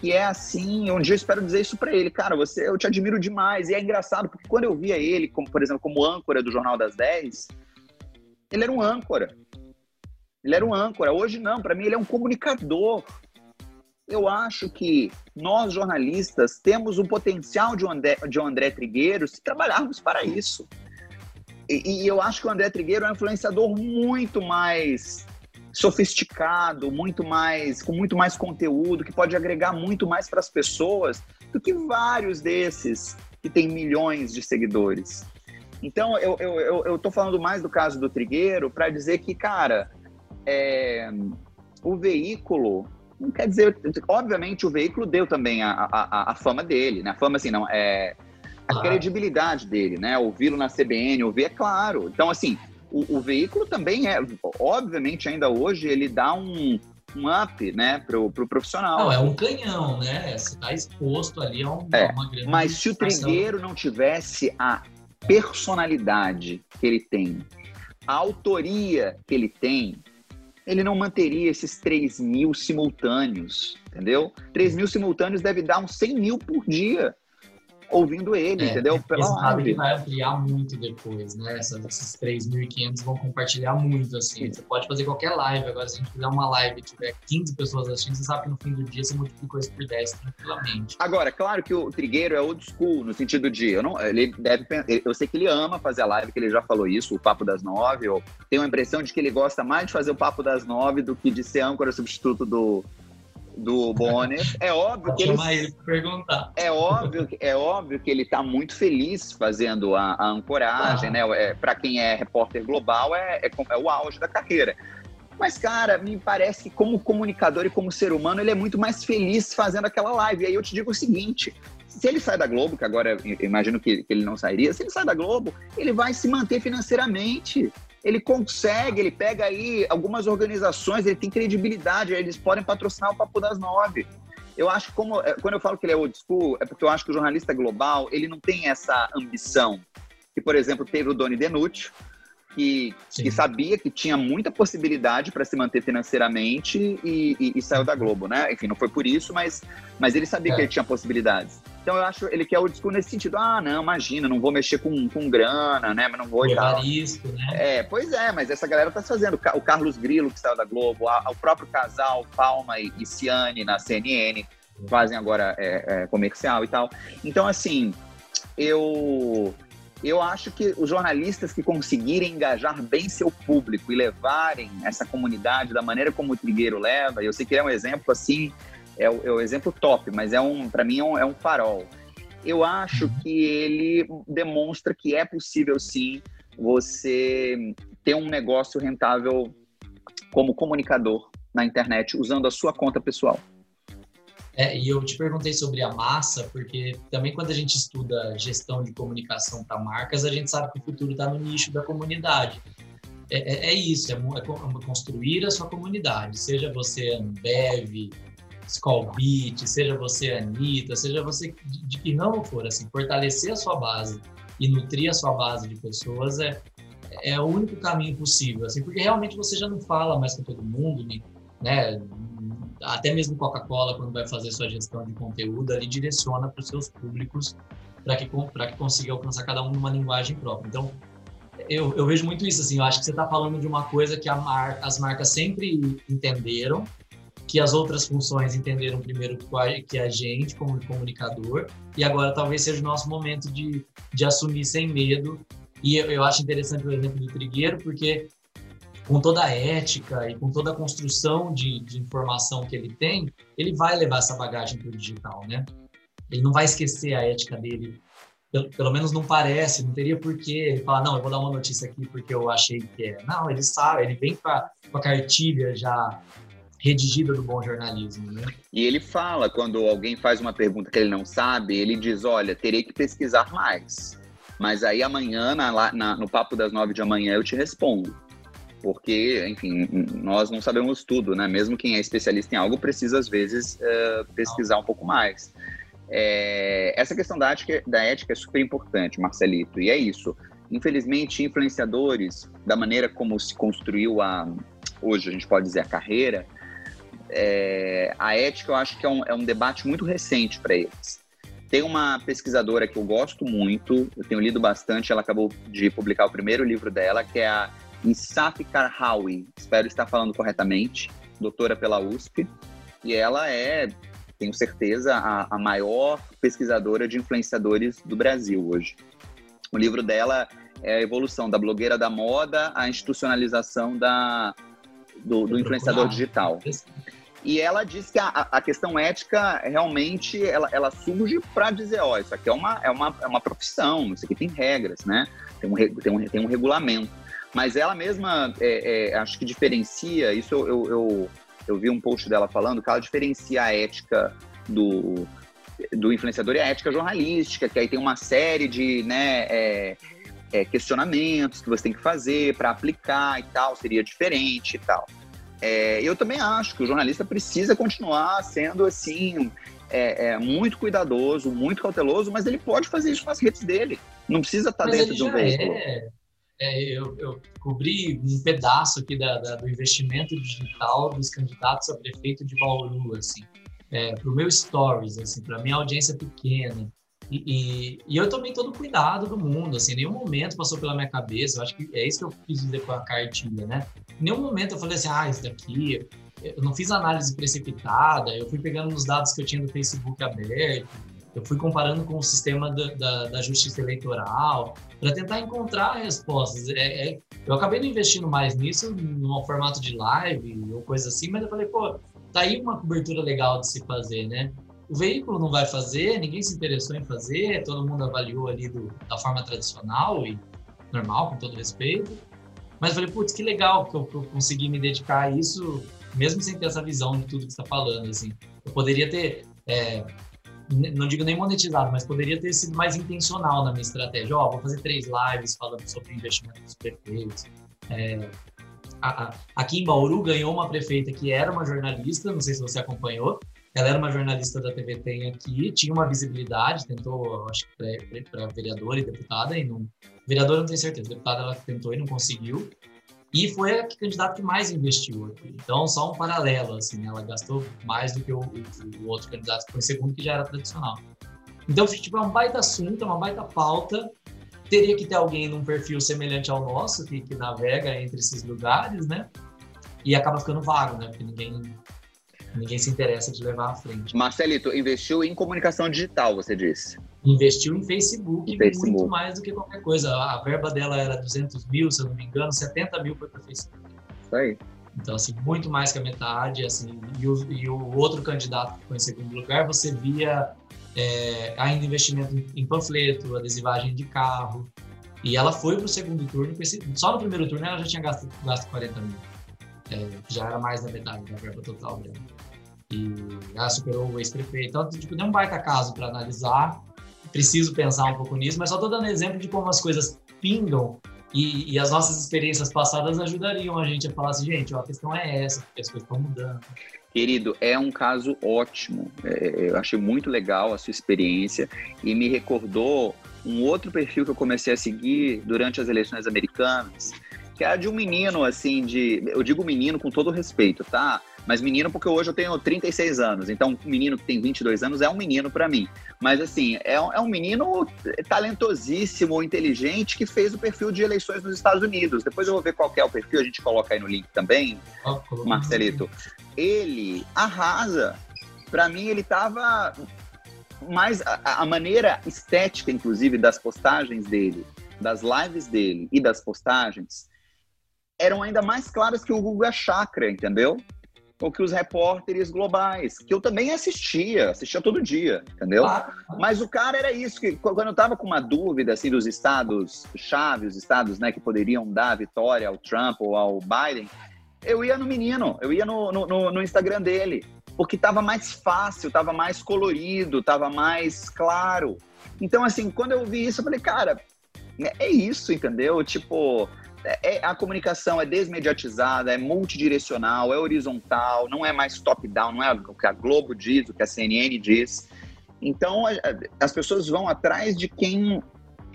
que é assim, um dia eu espero dizer isso para ele, cara, você, eu te admiro demais. E é engraçado porque quando eu via ele, como por exemplo, como âncora do Jornal das 10, ele era um âncora. Ele era um âncora. Hoje não, para mim ele é um comunicador eu acho que nós, jornalistas, temos o potencial de um André, de um André Trigueiro se trabalharmos para isso. E, e eu acho que o André Trigueiro é um influenciador muito mais sofisticado, muito mais com muito mais conteúdo, que pode agregar muito mais para as pessoas do que vários desses que têm milhões de seguidores. Então, eu, eu, eu, eu tô falando mais do caso do Trigueiro para dizer que, cara, é, o veículo não quer dizer, obviamente o veículo deu também a, a, a fama dele, né? A fama assim, não, é a ah. credibilidade dele, né? Ouvi-lo na CBN, ouvir, é claro. Então, assim, o, o, veículo também é, obviamente, ainda hoje, ele dá um, um up, né, pro, pro profissional. Não, é um canhão, né? Você tá exposto ali a, um, é, uma grande Mas se o Trigueiro não tivesse a personalidade que ele tem, a autoria que ele tem, ele não manteria esses 3 mil simultâneos, entendeu? 3 mil simultâneos deve dar uns 100 mil por dia. Ouvindo ele, é, entendeu? Pela live. que vai ampliar muito depois, né? Essas, esses 3.500 vão compartilhar muito, assim. Você pode fazer qualquer live. Agora, se a gente fizer uma live e tiver 15 pessoas assistindo, você sabe que no fim do dia você multiplica isso por 10 tranquilamente. Agora, claro que o Trigueiro é old school, no sentido de, eu não, ele deve, eu sei que ele ama fazer a live, que ele já falou isso, o Papo das Nove, eu tenho a impressão de que ele gosta mais de fazer o Papo das Nove do que de ser âncora substituto do, do Bonner. É óbvio que ele, ele perguntar. É óbvio, é óbvio que ele está muito feliz fazendo a, a ancoragem, ah. né? É, Para quem é repórter global, é, é, é, o auge da carreira. Mas, cara, me parece que como comunicador e como ser humano, ele é muito mais feliz fazendo aquela live. E aí eu te digo o seguinte: se ele sai da Globo, que agora imagino que, que ele não sairia, se ele sai da Globo, ele vai se manter financeiramente ele consegue, ele pega aí algumas organizações, ele tem credibilidade, eles podem patrocinar o Papo das Nove. Eu acho que como, é, quando eu falo que ele é old school, é porque eu acho que o jornalista global, ele não tem essa ambição. Que, por exemplo, teve o Doni Denucci, que, que, sabia que tinha muita possibilidade para se manter financeiramente e, e, e, saiu da Globo, né? Enfim, não foi por isso, mas, mas ele sabia é. que ele tinha possibilidades. Então eu acho ele quer o discurso nesse sentido. Ah, não, imagina, não vou mexer com, com grana, né? Mas não vou e tal. Risco, né? É, pois é, mas essa galera tá fazendo. O Carlos Grilo, que saiu da Globo, a, o próprio casal, Palma e, e Ciane na CNN, fazem agora é, é, comercial e tal. Então, assim, eu eu acho que os jornalistas que conseguirem engajar bem seu público e levarem essa comunidade da maneira como o Trigueiro leva, eu sei que é um exemplo assim é o, é o exemplo top, mas é um, para mim é um, é um farol. Eu acho que ele demonstra que é possível sim você ter um negócio rentável como comunicador na internet usando a sua conta pessoal. É, e eu te perguntei sobre a massa, porque também quando a gente estuda gestão de comunicação para marcas, a gente sabe que o futuro está no nicho da comunidade. É, é, é isso, é, é, construir a sua comunidade, seja você Ambev, Skull Beat, seja você Anitta, seja você de, de, que não for, assim, fortalecer a sua base e nutrir a sua base de pessoas é, é o único caminho possível, assim, porque realmente você já não fala mais com todo mundo, né? Até mesmo Coca-Cola, quando vai fazer sua gestão de conteúdo, ali direciona para os seus públicos para que, que consiga alcançar cada um numa linguagem própria. Então, eu, eu vejo muito isso, assim, eu acho que você está falando de uma coisa que mar, as marcas sempre entenderam, que as outras funções entenderam primeiro que a gente, como comunicador, e agora talvez seja o nosso momento de, de assumir sem medo. E eu, eu acho interessante o exemplo do Trigueiro, porque com toda a ética e com toda a construção de, de informação que ele tem, ele vai levar essa bagagem para o digital, né? Ele não vai esquecer a ética dele, pelo, pelo menos não parece, não teria porquê ele falar, não, eu vou dar uma notícia aqui porque eu achei que é. Não, ele sabe, ele vem com a, com a cartilha já redigida do bom jornalismo, né? E ele fala, quando alguém faz uma pergunta que ele não sabe, ele diz, olha, terei que pesquisar mais. Mas aí amanhã, na, na, no papo das nove de amanhã, eu te respondo. Porque, enfim, nós não sabemos tudo, né? Mesmo quem é especialista em algo precisa, às vezes, uh, pesquisar um pouco mais. É, essa questão da ética, da ética é super importante, Marcelito, e é isso. Infelizmente, influenciadores, da maneira como se construiu a, hoje a gente pode dizer a carreira, é, a ética eu acho que é um, é um debate muito recente para eles. Tem uma pesquisadora que eu gosto muito, eu tenho lido bastante, ela acabou de publicar o primeiro livro dela, que é a Insaf Karhawi, espero estar falando corretamente, doutora pela USP, e ela é, tenho certeza, a, a maior pesquisadora de influenciadores do Brasil hoje. O livro dela é a evolução da blogueira da moda à institucionalização da, do, do influenciador digital. E ela diz que a, a questão ética realmente ela, ela surge para dizer, ó, isso aqui é uma, é, uma, é uma profissão, isso aqui tem regras, né? Tem um, tem um, tem um regulamento. Mas ela mesma, é, é, acho que diferencia, isso eu, eu, eu, eu, vi um post dela falando, que ela diferencia a ética do, do influenciador e a ética jornalística, que aí tem uma série de né, é, é questionamentos que você tem que fazer para aplicar e tal, seria diferente e tal. É, eu também acho que o jornalista precisa continuar sendo assim é, é, muito cuidadoso, muito cauteloso, mas ele pode fazer isso nas redes dele. Não precisa estar mas dentro de um veículo. É, é, eu, eu, cobri um pedaço aqui da, da, do investimento digital dos candidatos a prefeito de Bauru, assim, é, para o meu stories, assim, para minha audiência pequena. E, e, e, eu tomei todo o cuidado do mundo, assim, nenhum momento passou pela minha cabeça, eu acho que é isso que eu quis dizer com a cartilha, né? Em nenhum momento eu falei assim, ah, isso daqui, eu não fiz análise precipitada, eu fui pegando os dados que eu tinha do Facebook aberto, eu fui comparando com o sistema da, da, da justiça eleitoral, para tentar encontrar respostas. É, é, eu acabei não investindo mais nisso, no formato de live ou coisa assim, mas eu falei, pô, tá aí uma cobertura legal de se fazer, né? O veículo não vai fazer, ninguém se interessou em fazer, todo mundo avaliou ali do, da forma tradicional e normal, com todo respeito. Mas eu falei, putz, que legal que eu, que eu consegui me dedicar a isso, mesmo sem ter essa visão de tudo que está falando, assim. Eu poderia ter é, não digo nem monetizado, mas poderia ter sido mais intencional na minha estratégia. Ó, oh, vou fazer três lives falando sobre investimento dos prefeitos. É, a, a, aqui em Bauru ganhou uma prefeita que era uma jornalista, não sei se você acompanhou. Ela era uma jornalista da TV Tem aqui, tinha uma visibilidade, tentou, acho que para vereadora e deputada, e não. Vereadora não tenho certeza, deputada ela tentou e não conseguiu. E foi a candidata que mais investiu aqui. Então, só um paralelo, assim, né? ela gastou mais do que o, o, outro candidato que foi segundo, que já era tradicional. Então, tipo, é um baita assunto, uma baita pauta. Teria que ter alguém num perfil semelhante ao nosso, que, que navega entre esses lugares, né? E acaba ficando vago, né? Porque ninguém, ninguém se interessa de levar à frente. Marcelito, investiu em comunicação digital, você disse investiu em Facebook, Facebook, muito mais do que qualquer coisa. A verba dela era 200 mil, se eu não me engano, 70 mil foi para Facebook. Isso aí. Então, assim, muito mais que a metade, assim, e o, e o outro candidato que foi em segundo lugar, você via é, ainda investimento em panfleto, adesivagem de carro, e ela foi para o segundo turno, só no primeiro turno ela já tinha gasto, gasto 40 mil, é, já era mais da metade da verba total dela. E ela superou o ex-prefeito, então, tipo, deu um baita caso para analisar, preciso pensar um pouco nisso, mas só estou dando exemplo de como as coisas pingam e, e, as nossas experiências passadas ajudariam a gente a falar assim, gente, ó, a questão é essa, porque as coisas estão mudando. Querido, é um caso ótimo. É, eu achei muito legal a sua experiência e me recordou um outro perfil que eu comecei a seguir durante as eleições americanas, que era de um menino, assim, de. Eu digo menino com todo respeito, tá? Mas menino porque hoje eu tenho 36 anos, então um menino que tem 22 anos é um menino para mim. Mas assim, é um, é um menino talentosíssimo, inteligente, que fez o perfil de eleições nos Estados Unidos. Depois eu vou ver qual é o perfil, a gente coloca aí no link também, Marcelito. Ele arrasa. Para mim, ele tava mais a, a maneira estética, inclusive, das postagens dele, das lives dele e das postagens, eram ainda mais claras que o Google Chakra, entendeu? Ou que os repórteres globais, que eu também assistia, assistia todo dia, entendeu? Mas o cara era isso, que quando eu tava com uma dúvida, assim, dos estados chave, os estados, né, que poderiam dar vitória ao Trump ou ao Biden, eu ia no menino, eu ia no, no, no Instagram dele, porque tava mais fácil, tava mais colorido, tava mais claro. Então, assim, quando eu vi isso, eu falei, cara, é isso, entendeu? Tipo, é, é, a comunicação é desmediatizada, é multidirecional, é horizontal, não é mais top-down, não é o que a Globo diz, o que a CNN diz. Então, as pessoas vão atrás de quem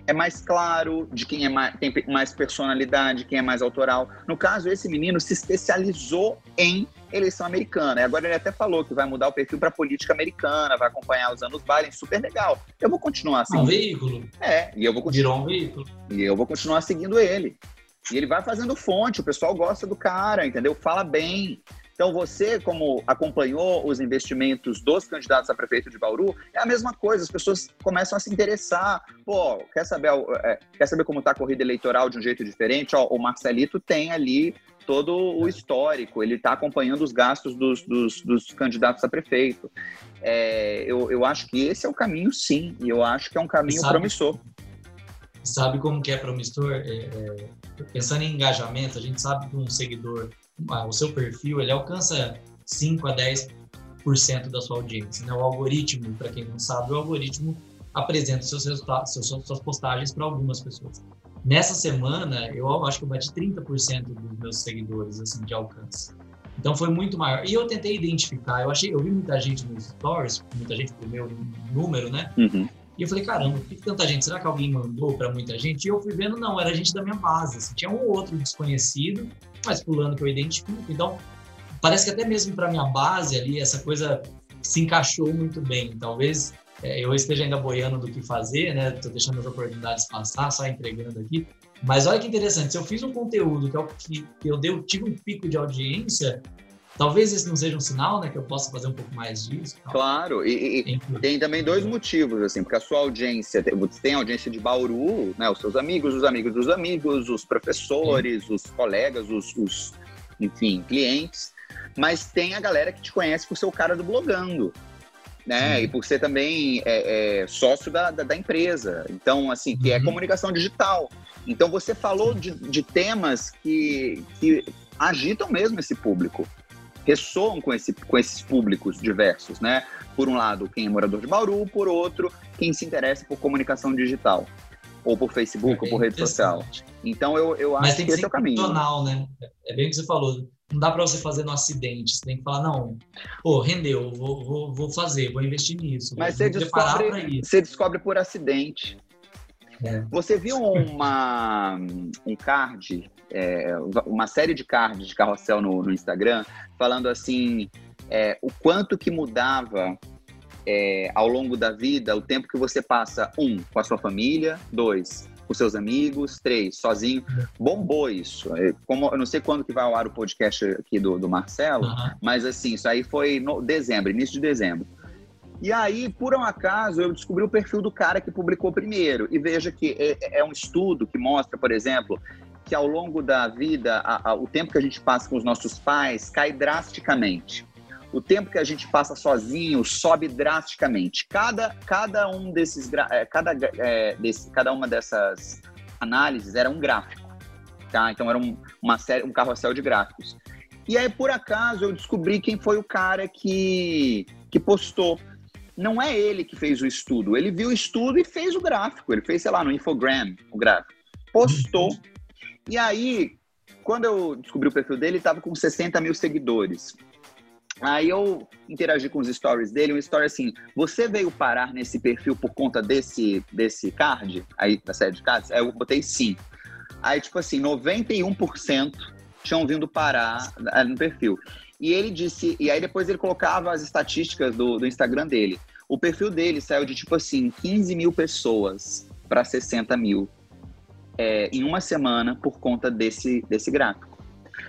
é mais claro, de quem é mais, tem mais personalidade, quem é mais autoral. No caso, esse menino se especializou em eleição americana. E agora ele até falou que vai mudar o perfil para política americana, vai acompanhar os anos Biden, super legal. Eu vou continuar seguindo. Um veículo. É, e eu vou continuar. Virou um veículo. E eu vou continuar seguindo ele. E ele vai fazendo fonte, o pessoal gosta do cara, entendeu? Fala bem. Então, você, como acompanhou os investimentos dos candidatos a prefeito de Bauru, é a mesma coisa, as pessoas começam a se interessar. Pô, quer saber, é, quer saber como está a corrida eleitoral de um jeito diferente? Ó, o Marcelito tem ali todo o histórico, ele está acompanhando os gastos dos, dos, dos candidatos a prefeito. É, eu, eu acho que esse é o caminho, sim, e eu acho que é um caminho sabe, promissor. Sabe como que é promissor? É, é pensando em engajamento, a gente sabe que um seguidor, ah, o seu perfil, ele alcança 5 a 10% da sua audiência. Né? O algoritmo, para quem não sabe, o algoritmo apresenta seus resultados, suas postagens para algumas pessoas. Nessa semana, eu acho que eu bati 30% dos meus seguidores assim, de alcance. Então foi muito maior. E eu tentei identificar, eu achei, eu vi muita gente nos stories, muita gente pro meu número, né? Uhum. E eu falei, caramba, por que tanta gente? Será que alguém mandou para muita gente? E eu fui vendo, não, era gente da minha base. Assim, tinha um ou outro desconhecido, mas pulando que eu identifico. Então, parece que até mesmo para minha base ali, essa coisa se encaixou muito bem. Talvez é, eu esteja ainda boiando do que fazer, né? Estou deixando as oportunidades passar, só entregando aqui. Mas olha que interessante, se eu fiz um conteúdo que, eu, que eu deu, tive um pico de audiência, talvez esse não seja um sinal, né? Que eu possa fazer um pouco mais disso. Tal. Claro, e, e tem também dois motivos, assim, porque a sua audiência, você tem a audiência de Bauru, né? Os seus amigos, os amigos dos amigos, os professores, Sim. os colegas, os, os, enfim, clientes. Mas tem a galera que te conhece por ser o cara do blogando né? Sim. E por ser também é, é, sócio da, da, da, empresa. Então, assim, que é uhum. é comunicação digital. Então, você falou de, de temas que, que agitam mesmo esse público, ressoam com, esse, com esses públicos diversos, né? Por um lado, quem é morador de Bauru, por outro, quem se interessa por comunicação digital, ou por Facebook, é ou por rede social. Então, eu, eu acho que, que esse é o caminho. Né? É bem o que você falou não dá para você fazer no acidente. Você tem que falar, não, pô, rendeu, vou, vou, vou fazer, vou investir nisso. Mas você descobre, você descobre por acidente. É. Você viu uma, um card, é, uma série de cards de carrossel no, no Instagram, falando assim, é, o quanto que mudava é, ao longo da vida o tempo que você passa, um, com a sua família, dois, com seus amigos, três, sozinho. Bombou isso. É, como, eu não sei quando que vai ao ar o podcast aqui do, do Marcelo, uhum. mas assim, isso aí foi no dezembro, início de dezembro. E aí, por um acaso, eu descobri o perfil do cara que publicou primeiro. E veja que é, é um estudo que mostra, por exemplo, que ao longo da vida, a, a, o tempo que a gente passa com os nossos pais cai drasticamente o tempo que a gente passa sozinho sobe drasticamente. Cada, cada um desses é, cada, é, desse, cada uma dessas análises era um gráfico, tá? Então era um, uma série, um carrossel de gráficos. E aí por acaso eu descobri quem foi o cara que que postou. Não é ele que fez o estudo, ele viu o estudo e fez o gráfico. Ele fez, sei lá, no Infogram, o gráfico. Postou. E aí, quando eu descobri o perfil dele, ele estava com 60 mil seguidores. Aí eu interagi com os stories dele, uma story assim, você veio parar nesse perfil por conta desse, desse card, aí da série de cards? Aí eu botei sim. Aí, tipo assim, 91% tinham vindo parar no perfil. E ele disse, e aí depois ele colocava as estatísticas do, do Instagram dele. O perfil dele saiu de, tipo assim, 15 mil pessoas para 60 mil é, em uma semana por conta desse, desse gráfico.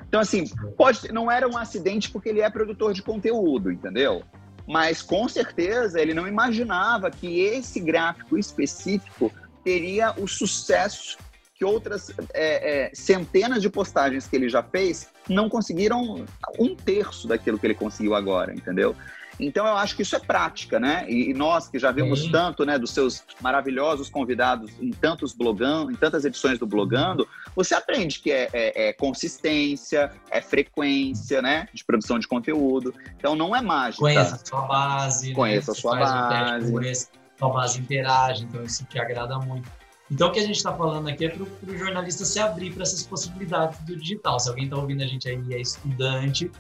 Então, assim, pode, não era um acidente porque ele é produtor de conteúdo, entendeu? Mas com certeza ele não imaginava que esse gráfico específico teria o sucesso que outras é, é, centenas de postagens que ele já fez não conseguiram um terço daquilo que ele conseguiu agora, entendeu? Então eu acho que isso é prática, né? E, nós que já vimos Sim. tanto, né, dos seus maravilhosos convidados em tantos blogando, em tantas edições do blogando, você aprende que é, é, é, consistência, é frequência, né, de produção de conteúdo. Então não é mágica. Conheça a sua base. Né? Conheça né? a sua base. Um teste, sua base interage, então isso te agrada muito. Então, o que a gente está falando aqui é para o jornalista se abrir para essas possibilidades do digital. Se alguém está ouvindo a gente aí e é estudante,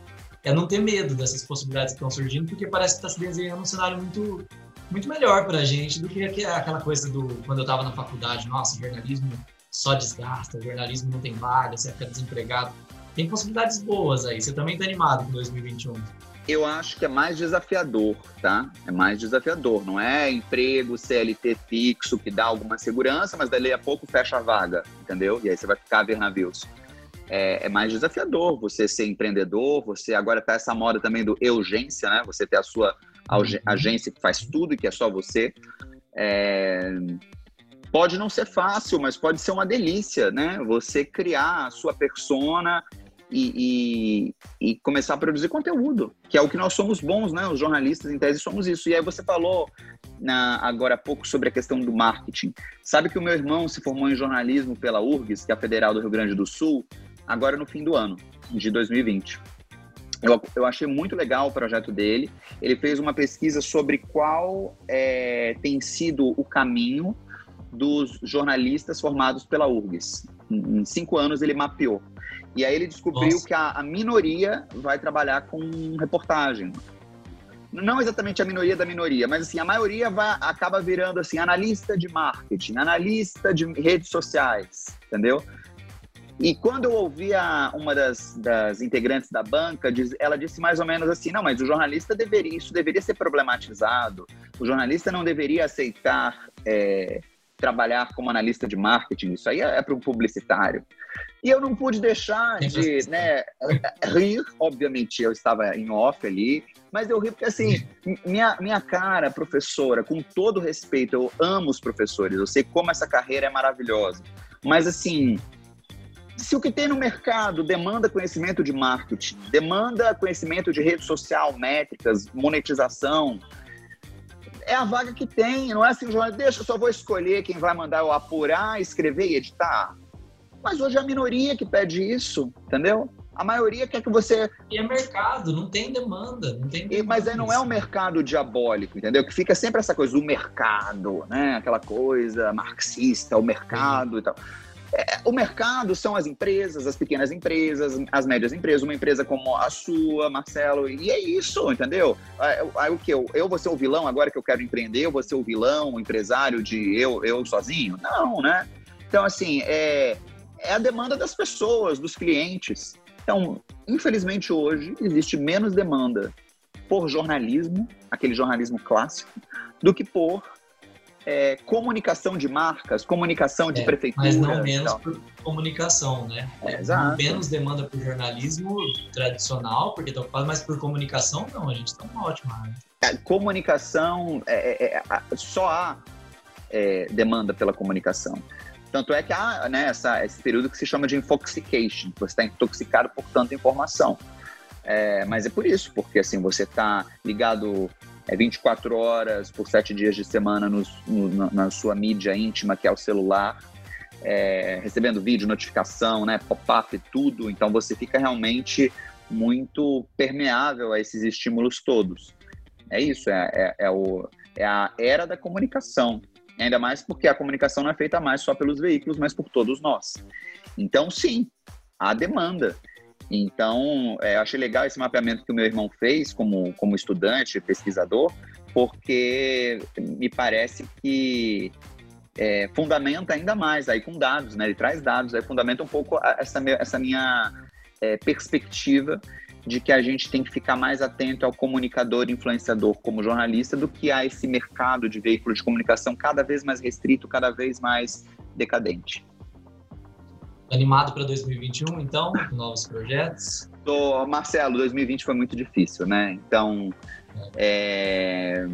é não ter medo dessas possibilidades que estão surgindo, porque parece que está se desenhando um cenário muito, muito melhor para a gente do que aquela coisa do quando eu estava na faculdade, nossa, jornalismo só desgasta, jornalismo não tem vaga, você fica desempregado. Tem possibilidades boas aí. Você também está animado com 2021? Eu acho que é mais desafiador, tá? É mais desafiador. Não é emprego, CLT fixo, que dá alguma segurança, mas dali a pouco fecha a vaga, entendeu? E aí você vai ficar a ver navios é, é, mais desafiador você ser empreendedor, você agora tá essa moda também do urgência, né? Você ter a sua uhum. agência que faz tudo e que é só você. É, pode não ser fácil, mas pode ser uma delícia, né? Você criar a sua persona e, e, e, começar a produzir conteúdo, que é o que nós somos bons, né? Os jornalistas, em tese, somos isso. E aí você falou na, agora há pouco sobre a questão do marketing. Sabe que o meu irmão se formou em jornalismo pela URGS, que é a Federal do Rio Grande do Sul, agora no fim do ano, de 2020. Eu, eu achei muito legal o projeto dele. Ele fez uma pesquisa sobre qual é, tem sido o caminho dos jornalistas formados pela URGS. Em cinco anos ele mapeou. E aí ele descobriu Nossa. que a, a, minoria vai trabalhar com reportagem. Não exatamente a minoria da minoria, mas assim, a maioria vai, acaba virando assim, analista de marketing, analista de redes sociais, entendeu? E quando eu ouvi a, uma das, das integrantes da banca, diz, ela disse mais ou menos assim: não, mas o jornalista deveria, isso deveria ser problematizado. O jornalista não deveria aceitar é, trabalhar como analista de marketing. Isso aí é, é para um publicitário. E eu não pude deixar de né, rir, obviamente eu estava em off ali, mas eu ri porque assim, minha, minha cara, professora, com todo respeito, eu amo os professores, eu sei como essa carreira é maravilhosa, mas assim, se o que tem no mercado demanda conhecimento de marketing, demanda conhecimento de rede social, métricas, monetização, é a vaga que tem, não é assim, João, deixa, eu só vou escolher quem vai mandar eu apurar, escrever e editar. Mas hoje é a minoria que pede isso, entendeu? A maioria quer que você. E é mercado, não tem demanda. Não tem demanda mas aí não é um mercado diabólico, entendeu? Que fica sempre essa coisa do mercado, né? Aquela coisa marxista, o mercado Sim. e tal. É, o mercado são as empresas, as pequenas empresas, as médias empresas, uma empresa como a sua, Marcelo, e é isso, entendeu? Aí o que? Eu, eu vou ser o vilão agora que eu quero empreender, eu vou ser o vilão, o empresário de eu, eu sozinho? Não, né? Então, assim, é, é a demanda das pessoas, dos clientes. Então, infelizmente hoje existe menos demanda por jornalismo, aquele jornalismo clássico, do que por é, comunicação de marcas, comunicação de é, prefeitura. Mas não menos por comunicação, né? É, exato. Menos demanda por jornalismo tradicional, porque está ocupado, mas por comunicação, não, a gente está ótimo. Né? É, comunicação, é, é, só há demanda pela comunicação. Tanto é que há né, essa, esse período que se chama de intoxication, você está intoxicado por tanta informação. É, mas é por isso, porque assim, você está ligado é, 24 horas por 7 dias de semana no, no, na sua mídia íntima, que é o celular, é, recebendo vídeo, notificação, né, pop-up, tudo. Então você fica realmente muito permeável a esses estímulos todos. É isso, é, é, é, o, é a era da comunicação. Ainda mais porque a comunicação não é feita mais só pelos veículos, mas por todos nós. Então, sim, há demanda. Então, é, achei legal esse mapeamento que o meu irmão fez como, como estudante, pesquisador, porque me parece que é, fundamenta ainda mais aí com dados, né? Ele traz dados, aí fundamenta um pouco essa, essa minha é, perspectiva de que a gente tem que ficar mais atento ao comunicador influenciador como jornalista do que a esse mercado de veículos de comunicação cada vez mais restrito, cada vez mais decadente. Animado para 2021, então, novos projetos? Tô, Marcelo, 2020 foi muito difícil, né? Então, é,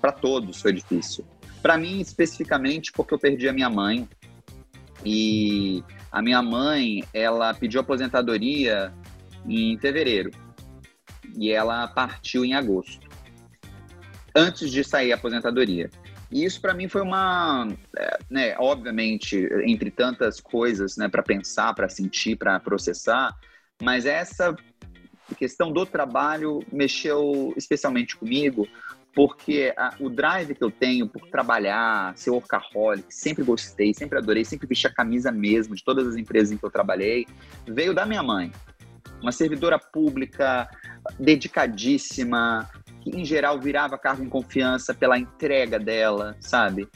para todos foi difícil. Para mim, especificamente, porque eu perdi a minha mãe. E a minha mãe, ela pediu aposentadoria em fevereiro e ela partiu em agosto, antes de sair a aposentadoria. E isso para mim foi uma, é, né, obviamente, entre tantas coisas, né, para pensar, para sentir, para processar, mas essa questão do trabalho mexeu especialmente comigo, porque a, o drive que eu tenho por trabalhar, ser workaholic, sempre gostei, sempre adorei, sempre vesti a camisa mesmo de todas as empresas em que eu trabalhei, veio da minha mãe. Uma servidora pública dedicadíssima, que em geral virava cargo em confiança pela entrega dela, sabe?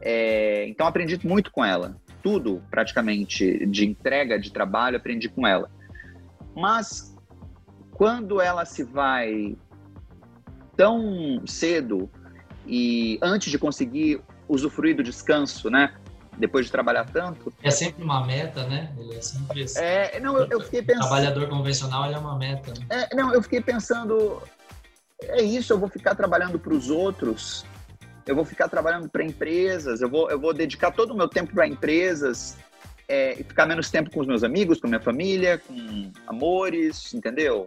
É, então aprendi muito com ela. Tudo, praticamente, de entrega de trabalho, aprendi com ela. Mas quando ela se vai tão cedo e antes de conseguir usufruir do descanso, né? depois de trabalhar tanto. É sempre uma meta, né? Ele é sempre assim. É, não, eu, eu fiquei pensando. Trabalhador convencional é uma meta. Né? É, não, eu fiquei pensando. É isso, eu vou ficar trabalhando para os outros, eu vou ficar trabalhando para empresas, eu vou, eu vou dedicar todo o meu tempo para empresas é, e ficar menos tempo com os meus amigos, com minha família, com amores, entendeu?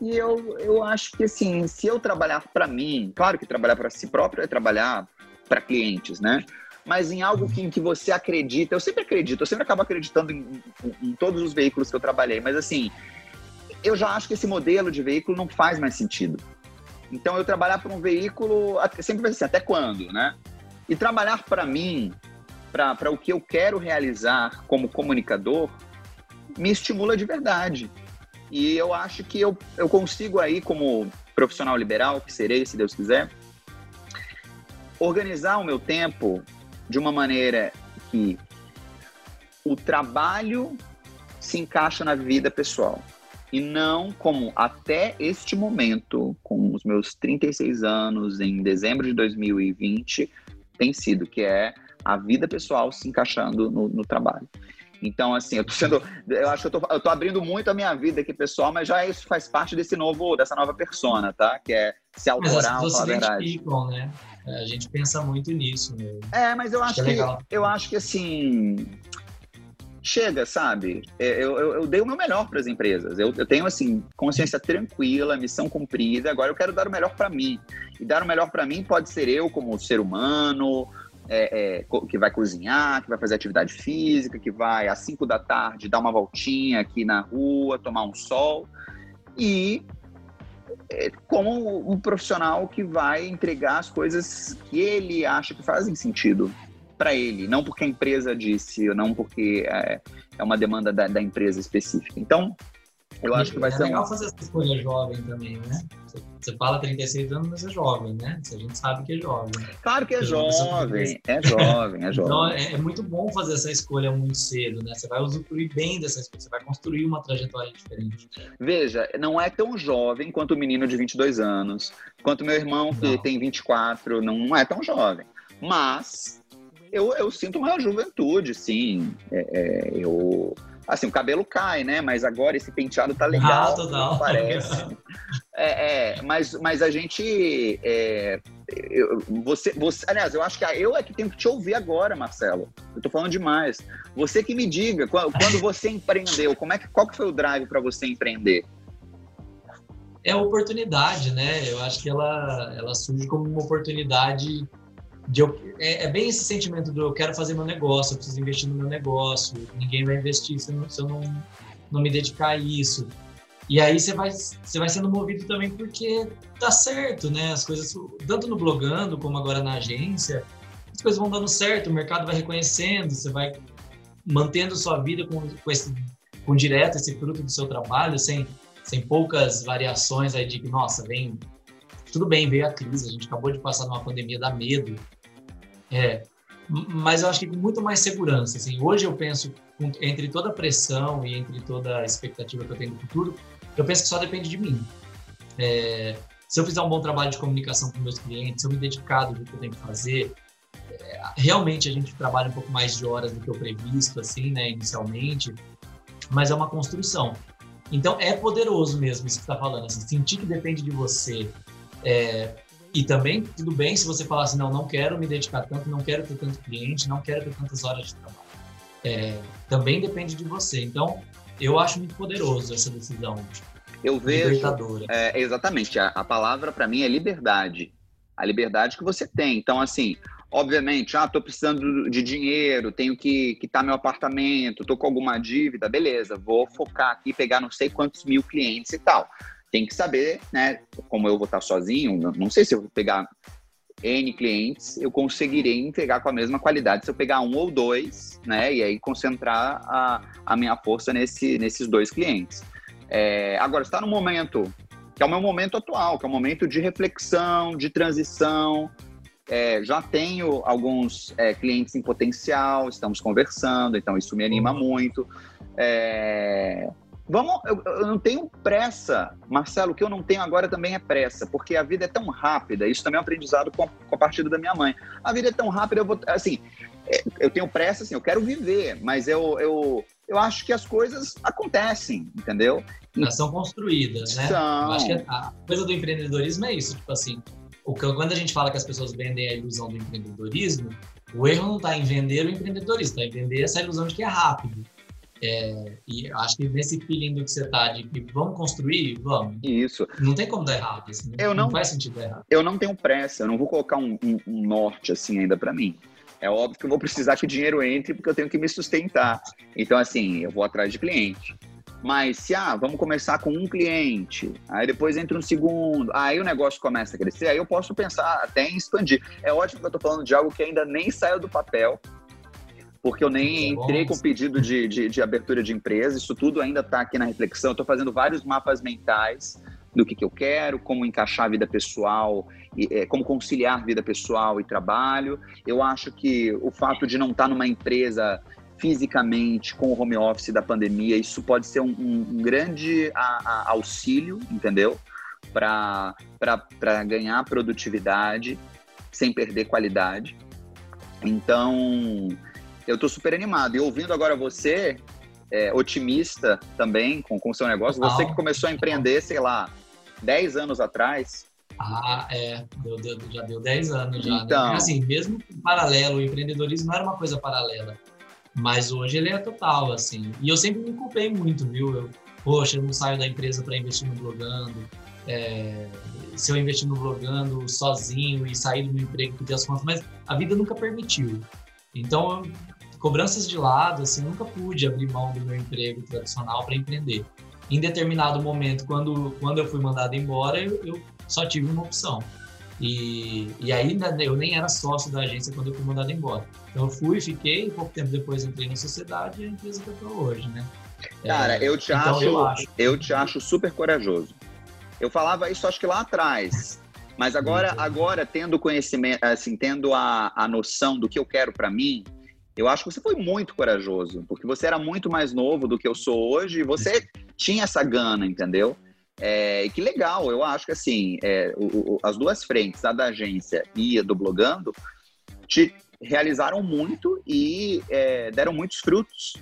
E eu, eu acho que, assim, se eu trabalhar para mim, claro que trabalhar para si próprio é trabalhar para clientes, né? mas em algo que, em que você acredita. Eu sempre acredito, eu sempre acabo acreditando em, em, em todos os veículos que eu trabalhei, mas assim, eu já acho que esse modelo de veículo não faz mais sentido. Então, eu trabalhar para um veículo, sempre vai assim, até quando, né? E trabalhar para mim, para o que eu quero realizar como comunicador, me estimula de verdade. E eu acho que eu, eu consigo aí, como profissional liberal, que serei, se Deus quiser, organizar o meu tempo de uma maneira que o trabalho se encaixa na vida pessoal. E não como até este momento, com os meus 36 anos, em dezembro de 2020, tem sido, que é a vida pessoal se encaixando no, no trabalho. Então, assim, eu tô sendo. Eu acho que eu tô, eu tô abrindo muito a minha vida aqui, pessoal, mas já isso faz parte desse novo, dessa nova persona, tá? Que é se mas as falar a verdade. Né? A gente pensa muito nisso. Né? É, mas eu acho, acho que, que eu acho que assim chega, sabe? É, eu, eu, eu dei o meu melhor para as empresas. Eu, eu, tenho, assim, consciência tranquila, missão cumprida. Agora eu quero dar o melhor para mim. E dar o melhor para mim pode ser eu como ser humano, é, é, que vai cozinhar, que vai fazer atividade física, que vai às 5 da tarde dar uma voltinha aqui na rua, tomar um sol. E é, como um profissional que vai entregar as coisas que ele acha que fazem sentido para ele, não porque a empresa disse, não porque é, é uma demanda da, da empresa específica. Então, eu acho que vai é ser. É legal um... fazer essa escolha jovem também, né? Você fala 36 anos, mas é jovem, né? A gente sabe que é jovem. Claro que é jovem, é jovem, é então, jovem. Então é, é, muito bom fazer essa escolha muito cedo, né? Você vai usufruir bem dessa escolha, você vai construir uma trajetória diferente. Veja, não é tão jovem quanto o menino de 22 anos, quanto meu irmão que não. tem 24, não, não é tão jovem. Mas eu, eu sinto uma juventude, sim. É, é, eu Assim, o cabelo cai, né? Mas agora esse penteado tá legal. Ah, total. Parece. é, é, mas, mas a gente. É, eu, você, você, aliás, eu acho que eu é que tenho que te ouvir agora, Marcelo. Eu tô falando demais. Você que me diga, quando, quando você empreendeu, como é que, qual que foi o drive para você empreender? É oportunidade, né? Eu acho que ela, ela surge como uma oportunidade de eu, é, é, bem esse sentimento do eu quero fazer meu negócio, eu preciso investir no meu negócio, ninguém vai investir se eu não, se eu não, não me dedicar a isso. E aí você vai, você vai sendo movido também porque tá certo, né? As coisas, tanto no blogando como agora na agência, as coisas vão dando certo, o mercado vai reconhecendo, você vai mantendo sua vida com, com, esse, com direto esse fruto do seu trabalho, sem, sem poucas variações aí de nossa, vem tudo bem, veio a crise, a gente acabou de passar numa pandemia, dá medo. É, mas eu acho que com muito mais segurança. Assim, hoje eu penso, entre toda a pressão e entre toda a expectativa que eu tenho no futuro, eu penso que só depende de mim. É, se eu fizer um bom trabalho de comunicação com meus clientes, se eu me dedicar do que eu tenho que fazer, é, realmente a gente trabalha um pouco mais de horas do que o previsto, assim, né, inicialmente, mas é uma construção. Então é poderoso mesmo isso que está falando, assim, sentir que depende de você, é, e também, tudo bem se você falar assim, não, não quero me dedicar tanto, não quero ter tanto cliente, não quero ter tantas horas de trabalho. É, também depende de você. Então, eu acho muito poderoso essa decisão. Eu vejo. É, exatamente. A, a palavra para mim é liberdade. A liberdade que você tem. Então, assim, obviamente, ah, tô precisando de dinheiro, tenho que quitar meu apartamento, tô com alguma dívida, beleza, vou focar aqui, pegar não sei quantos mil clientes e tal tem que saber, né? Como eu vou estar sozinho, não sei se eu vou pegar N clientes, eu conseguirei entregar com a mesma qualidade se eu pegar um ou dois, né? E aí concentrar a, a minha força nesse, nesses dois clientes. É, agora, está no momento, que é o meu momento atual, que é o momento de reflexão, de transição. É, já tenho alguns é, clientes em potencial, estamos conversando, então isso me anima muito. É, Vamos, eu, eu, não tenho pressa, Marcelo. O que eu não tenho agora também é pressa, porque a vida é tão rápida. Isso também é um aprendizado com a, com a partida da minha mãe. A vida é tão rápida, eu vou, assim, é, eu tenho pressa, assim, eu quero viver, mas eu, eu, eu acho que as coisas acontecem, entendeu? Elas são construídas, né? São. Eu acho que a coisa do empreendedorismo é isso, tipo assim, o que, quando a gente fala que as pessoas vendem a ilusão do empreendedorismo, o erro não está em vender o empreendedorismo, está em vender essa ilusão de que é rápido. É, e acho que nesse feeling do que você tá, de que vamos construir, vamos. Isso. Não tem como dar errado. Assim, eu não, não faz sentido dar errado. Eu não tenho pressa, eu não vou colocar um, um, um norte assim ainda para mim. É óbvio que eu vou precisar que o dinheiro entre porque eu tenho que me sustentar. Então, assim, eu vou atrás de cliente. Mas se, ah, vamos começar com um cliente, aí depois entra um segundo, aí o negócio começa a crescer, aí eu posso pensar até em expandir. É ótimo que eu estou falando de algo que ainda nem saiu do papel, porque eu nem é entrei com pedido de, de, de, abertura de empresa, isso tudo ainda está aqui na reflexão. Estou fazendo vários mapas mentais do que, que eu quero, como encaixar a vida pessoal, e, é, como conciliar vida pessoal e trabalho. Eu acho que o fato de não estar tá numa empresa fisicamente com o home office da pandemia, isso pode ser um, um grande a, a auxílio, entendeu? Para ganhar produtividade sem perder qualidade. Então, eu estou super animado. E ouvindo agora você, é, otimista também com o seu negócio, você que começou a empreender, sei lá, 10 anos atrás, ah, é, já deu 10 anos já. Né? Então... Né? Assim, mesmo paralelo, o empreendedorismo não era uma coisa paralela. Mas hoje ele é total, assim. E eu sempre me culpei muito, viu? Eu, poxa, eu não saio da empresa para investir no blogando. É, se eu investir no blogando sozinho e sair do meu emprego por ter as contas, mas a vida nunca permitiu. Então, cobranças de lado, assim, nunca pude abrir mão do meu emprego tradicional para empreender. Em determinado momento, quando, quando eu fui mandado embora, eu, eu só tive uma opção. E, e ainda eu nem era sócio da agência quando eu fui mandado embora. Então eu fui, fiquei, pouco tempo depois entrei na sociedade e a empresa que eu tô hoje, né? Cara, é, eu, te então acho, eu acho, eu te acho super corajoso. Eu falava isso acho que lá atrás, mas agora, agora tendo conhecimento, assim, tendo a, a noção do que eu quero para mim, eu acho que você foi muito corajoso, porque você era muito mais novo do que eu sou hoje e você tinha essa gana, entendeu? É, e que legal, eu acho que assim, é, o, o, as duas frentes, a da agência e a do blogando, te realizaram muito e é, deram muitos frutos.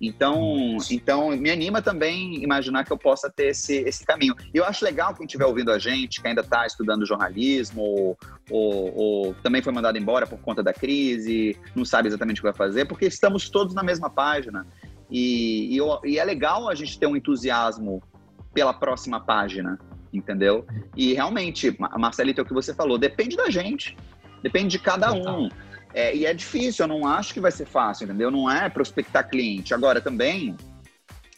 Então, então, me anima também imaginar que eu possa ter esse, esse caminho. E eu acho legal quem estiver ouvindo a gente, que ainda está estudando jornalismo, ou, ou, ou, também foi mandado embora por conta da crise, não sabe exatamente o que vai fazer, porque estamos todos na mesma página. E, e, eu, e é legal a gente ter um entusiasmo pela próxima página, entendeu? E realmente, Marcelito, é o que você falou, depende da gente, depende de cada um. É, e é difícil, eu não acho que vai ser fácil, entendeu? Não é prospectar cliente. Agora, também,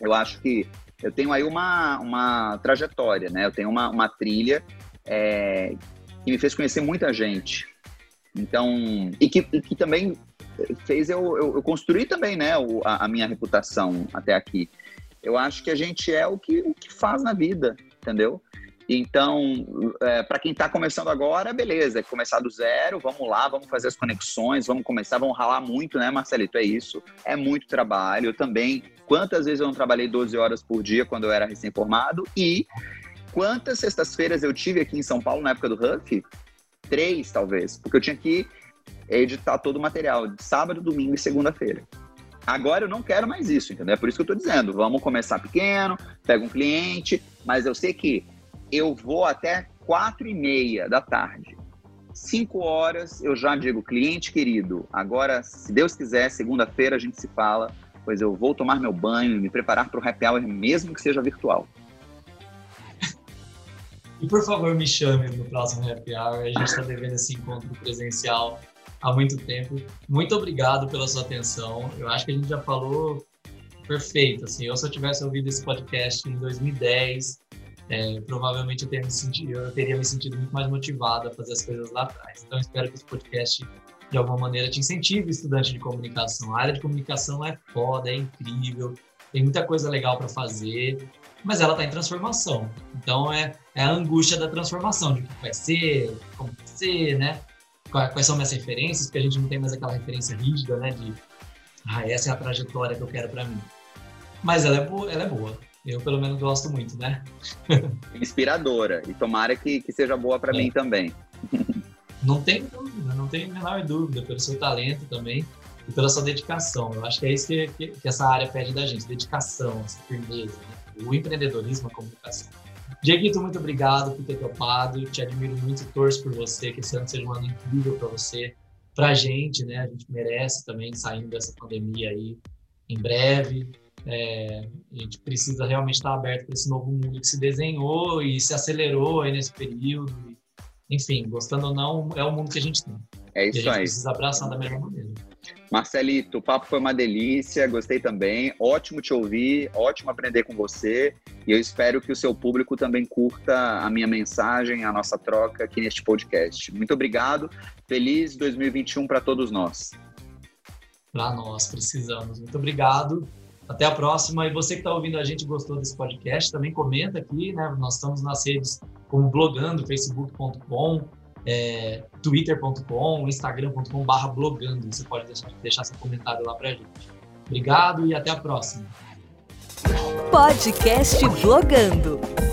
eu acho que eu tenho aí uma, uma trajetória, né? Eu tenho uma, uma trilha é, que me fez conhecer muita gente. Então, e que, e que também fez eu, eu, eu, construir também, né, a, a minha reputação até aqui eu acho que a gente é o que, o que faz na vida, entendeu? Então, é, para quem está começando agora, beleza, é começar do zero, vamos lá, vamos fazer as conexões, vamos começar, vamos ralar muito, né, Marcelito? É isso, é muito trabalho. Eu também, quantas vezes eu não trabalhei 12 horas por dia quando eu era recém-formado e quantas sextas-feiras eu tive aqui em São Paulo na época do Huff? Três, talvez, porque eu tinha que editar todo o material de sábado, domingo e segunda-feira. Agora eu não quero mais isso, entendeu? É por isso que eu estou dizendo, vamos começar pequeno, pega um cliente, mas eu sei que eu vou até quatro e meia da tarde. Cinco horas eu já digo, cliente querido, agora, se Deus quiser, segunda-feira a gente se fala, pois eu vou tomar meu banho e me preparar para o happy hour, mesmo que seja virtual. E por favor, me chame no próximo happy hour, a gente está devendo esse encontro presencial há muito tempo. Muito obrigado pela sua atenção. Eu acho que a gente já falou perfeito. Assim, eu eu tivesse ouvido esse podcast em 2010, é, provavelmente eu teria, me sentido, eu teria me sentido muito mais motivado a fazer as coisas lá atrás. Então, espero que esse podcast de alguma maneira te incentive, estudante de comunicação. A área de comunicação é foda, é incrível, tem muita coisa legal para fazer, mas ela está em transformação. Então é, é, a angústia da transformação, de o que vai ser, como vai ser, né? quais são minhas referências, porque a gente não tem mais aquela referência rígida, né, de ah, essa é a trajetória que eu quero para mim. Mas ela é ela é boa. Eu pelo menos gosto muito, né? Inspiradora e tomara que, que seja boa para é. mim também. não tem dúvida, não tem a menor dúvida pelo seu talento também e pela sua dedicação. Eu acho que é isso que, que, que essa área pede da gente, dedicação, essa firmeza, né? o empreendedorismo, a comunicação. Dieguito, muito obrigado por ter topado. Te admiro muito, torço por você, que esse ano seja um ano incrível para você, para a gente, né? A gente merece também saindo dessa pandemia aí em breve. É, a gente precisa realmente estar aberto para esse novo mundo que se desenhou e se acelerou aí nesse período. Enfim, gostando ou não, é o mundo que a gente tem. É isso e a gente aí. precisa abraçar da melhor maneira. Marcelito, o papo foi uma delícia, gostei também. Ótimo te ouvir, ótimo aprender com você. E eu espero que o seu público também curta a minha mensagem, a nossa troca aqui neste podcast. Muito obrigado. Feliz 2021 para todos nós. Para nós, precisamos. Muito obrigado. Até a próxima. E você que está ouvindo a gente gostou desse podcast, também comenta aqui, né? Nós estamos nas redes como blogando, facebook.com, é, twitter.com, instagram.com barra blogando. Você pode deixar, deixar seu comentário lá pra gente. Obrigado e até a próxima. Podcast Blogando.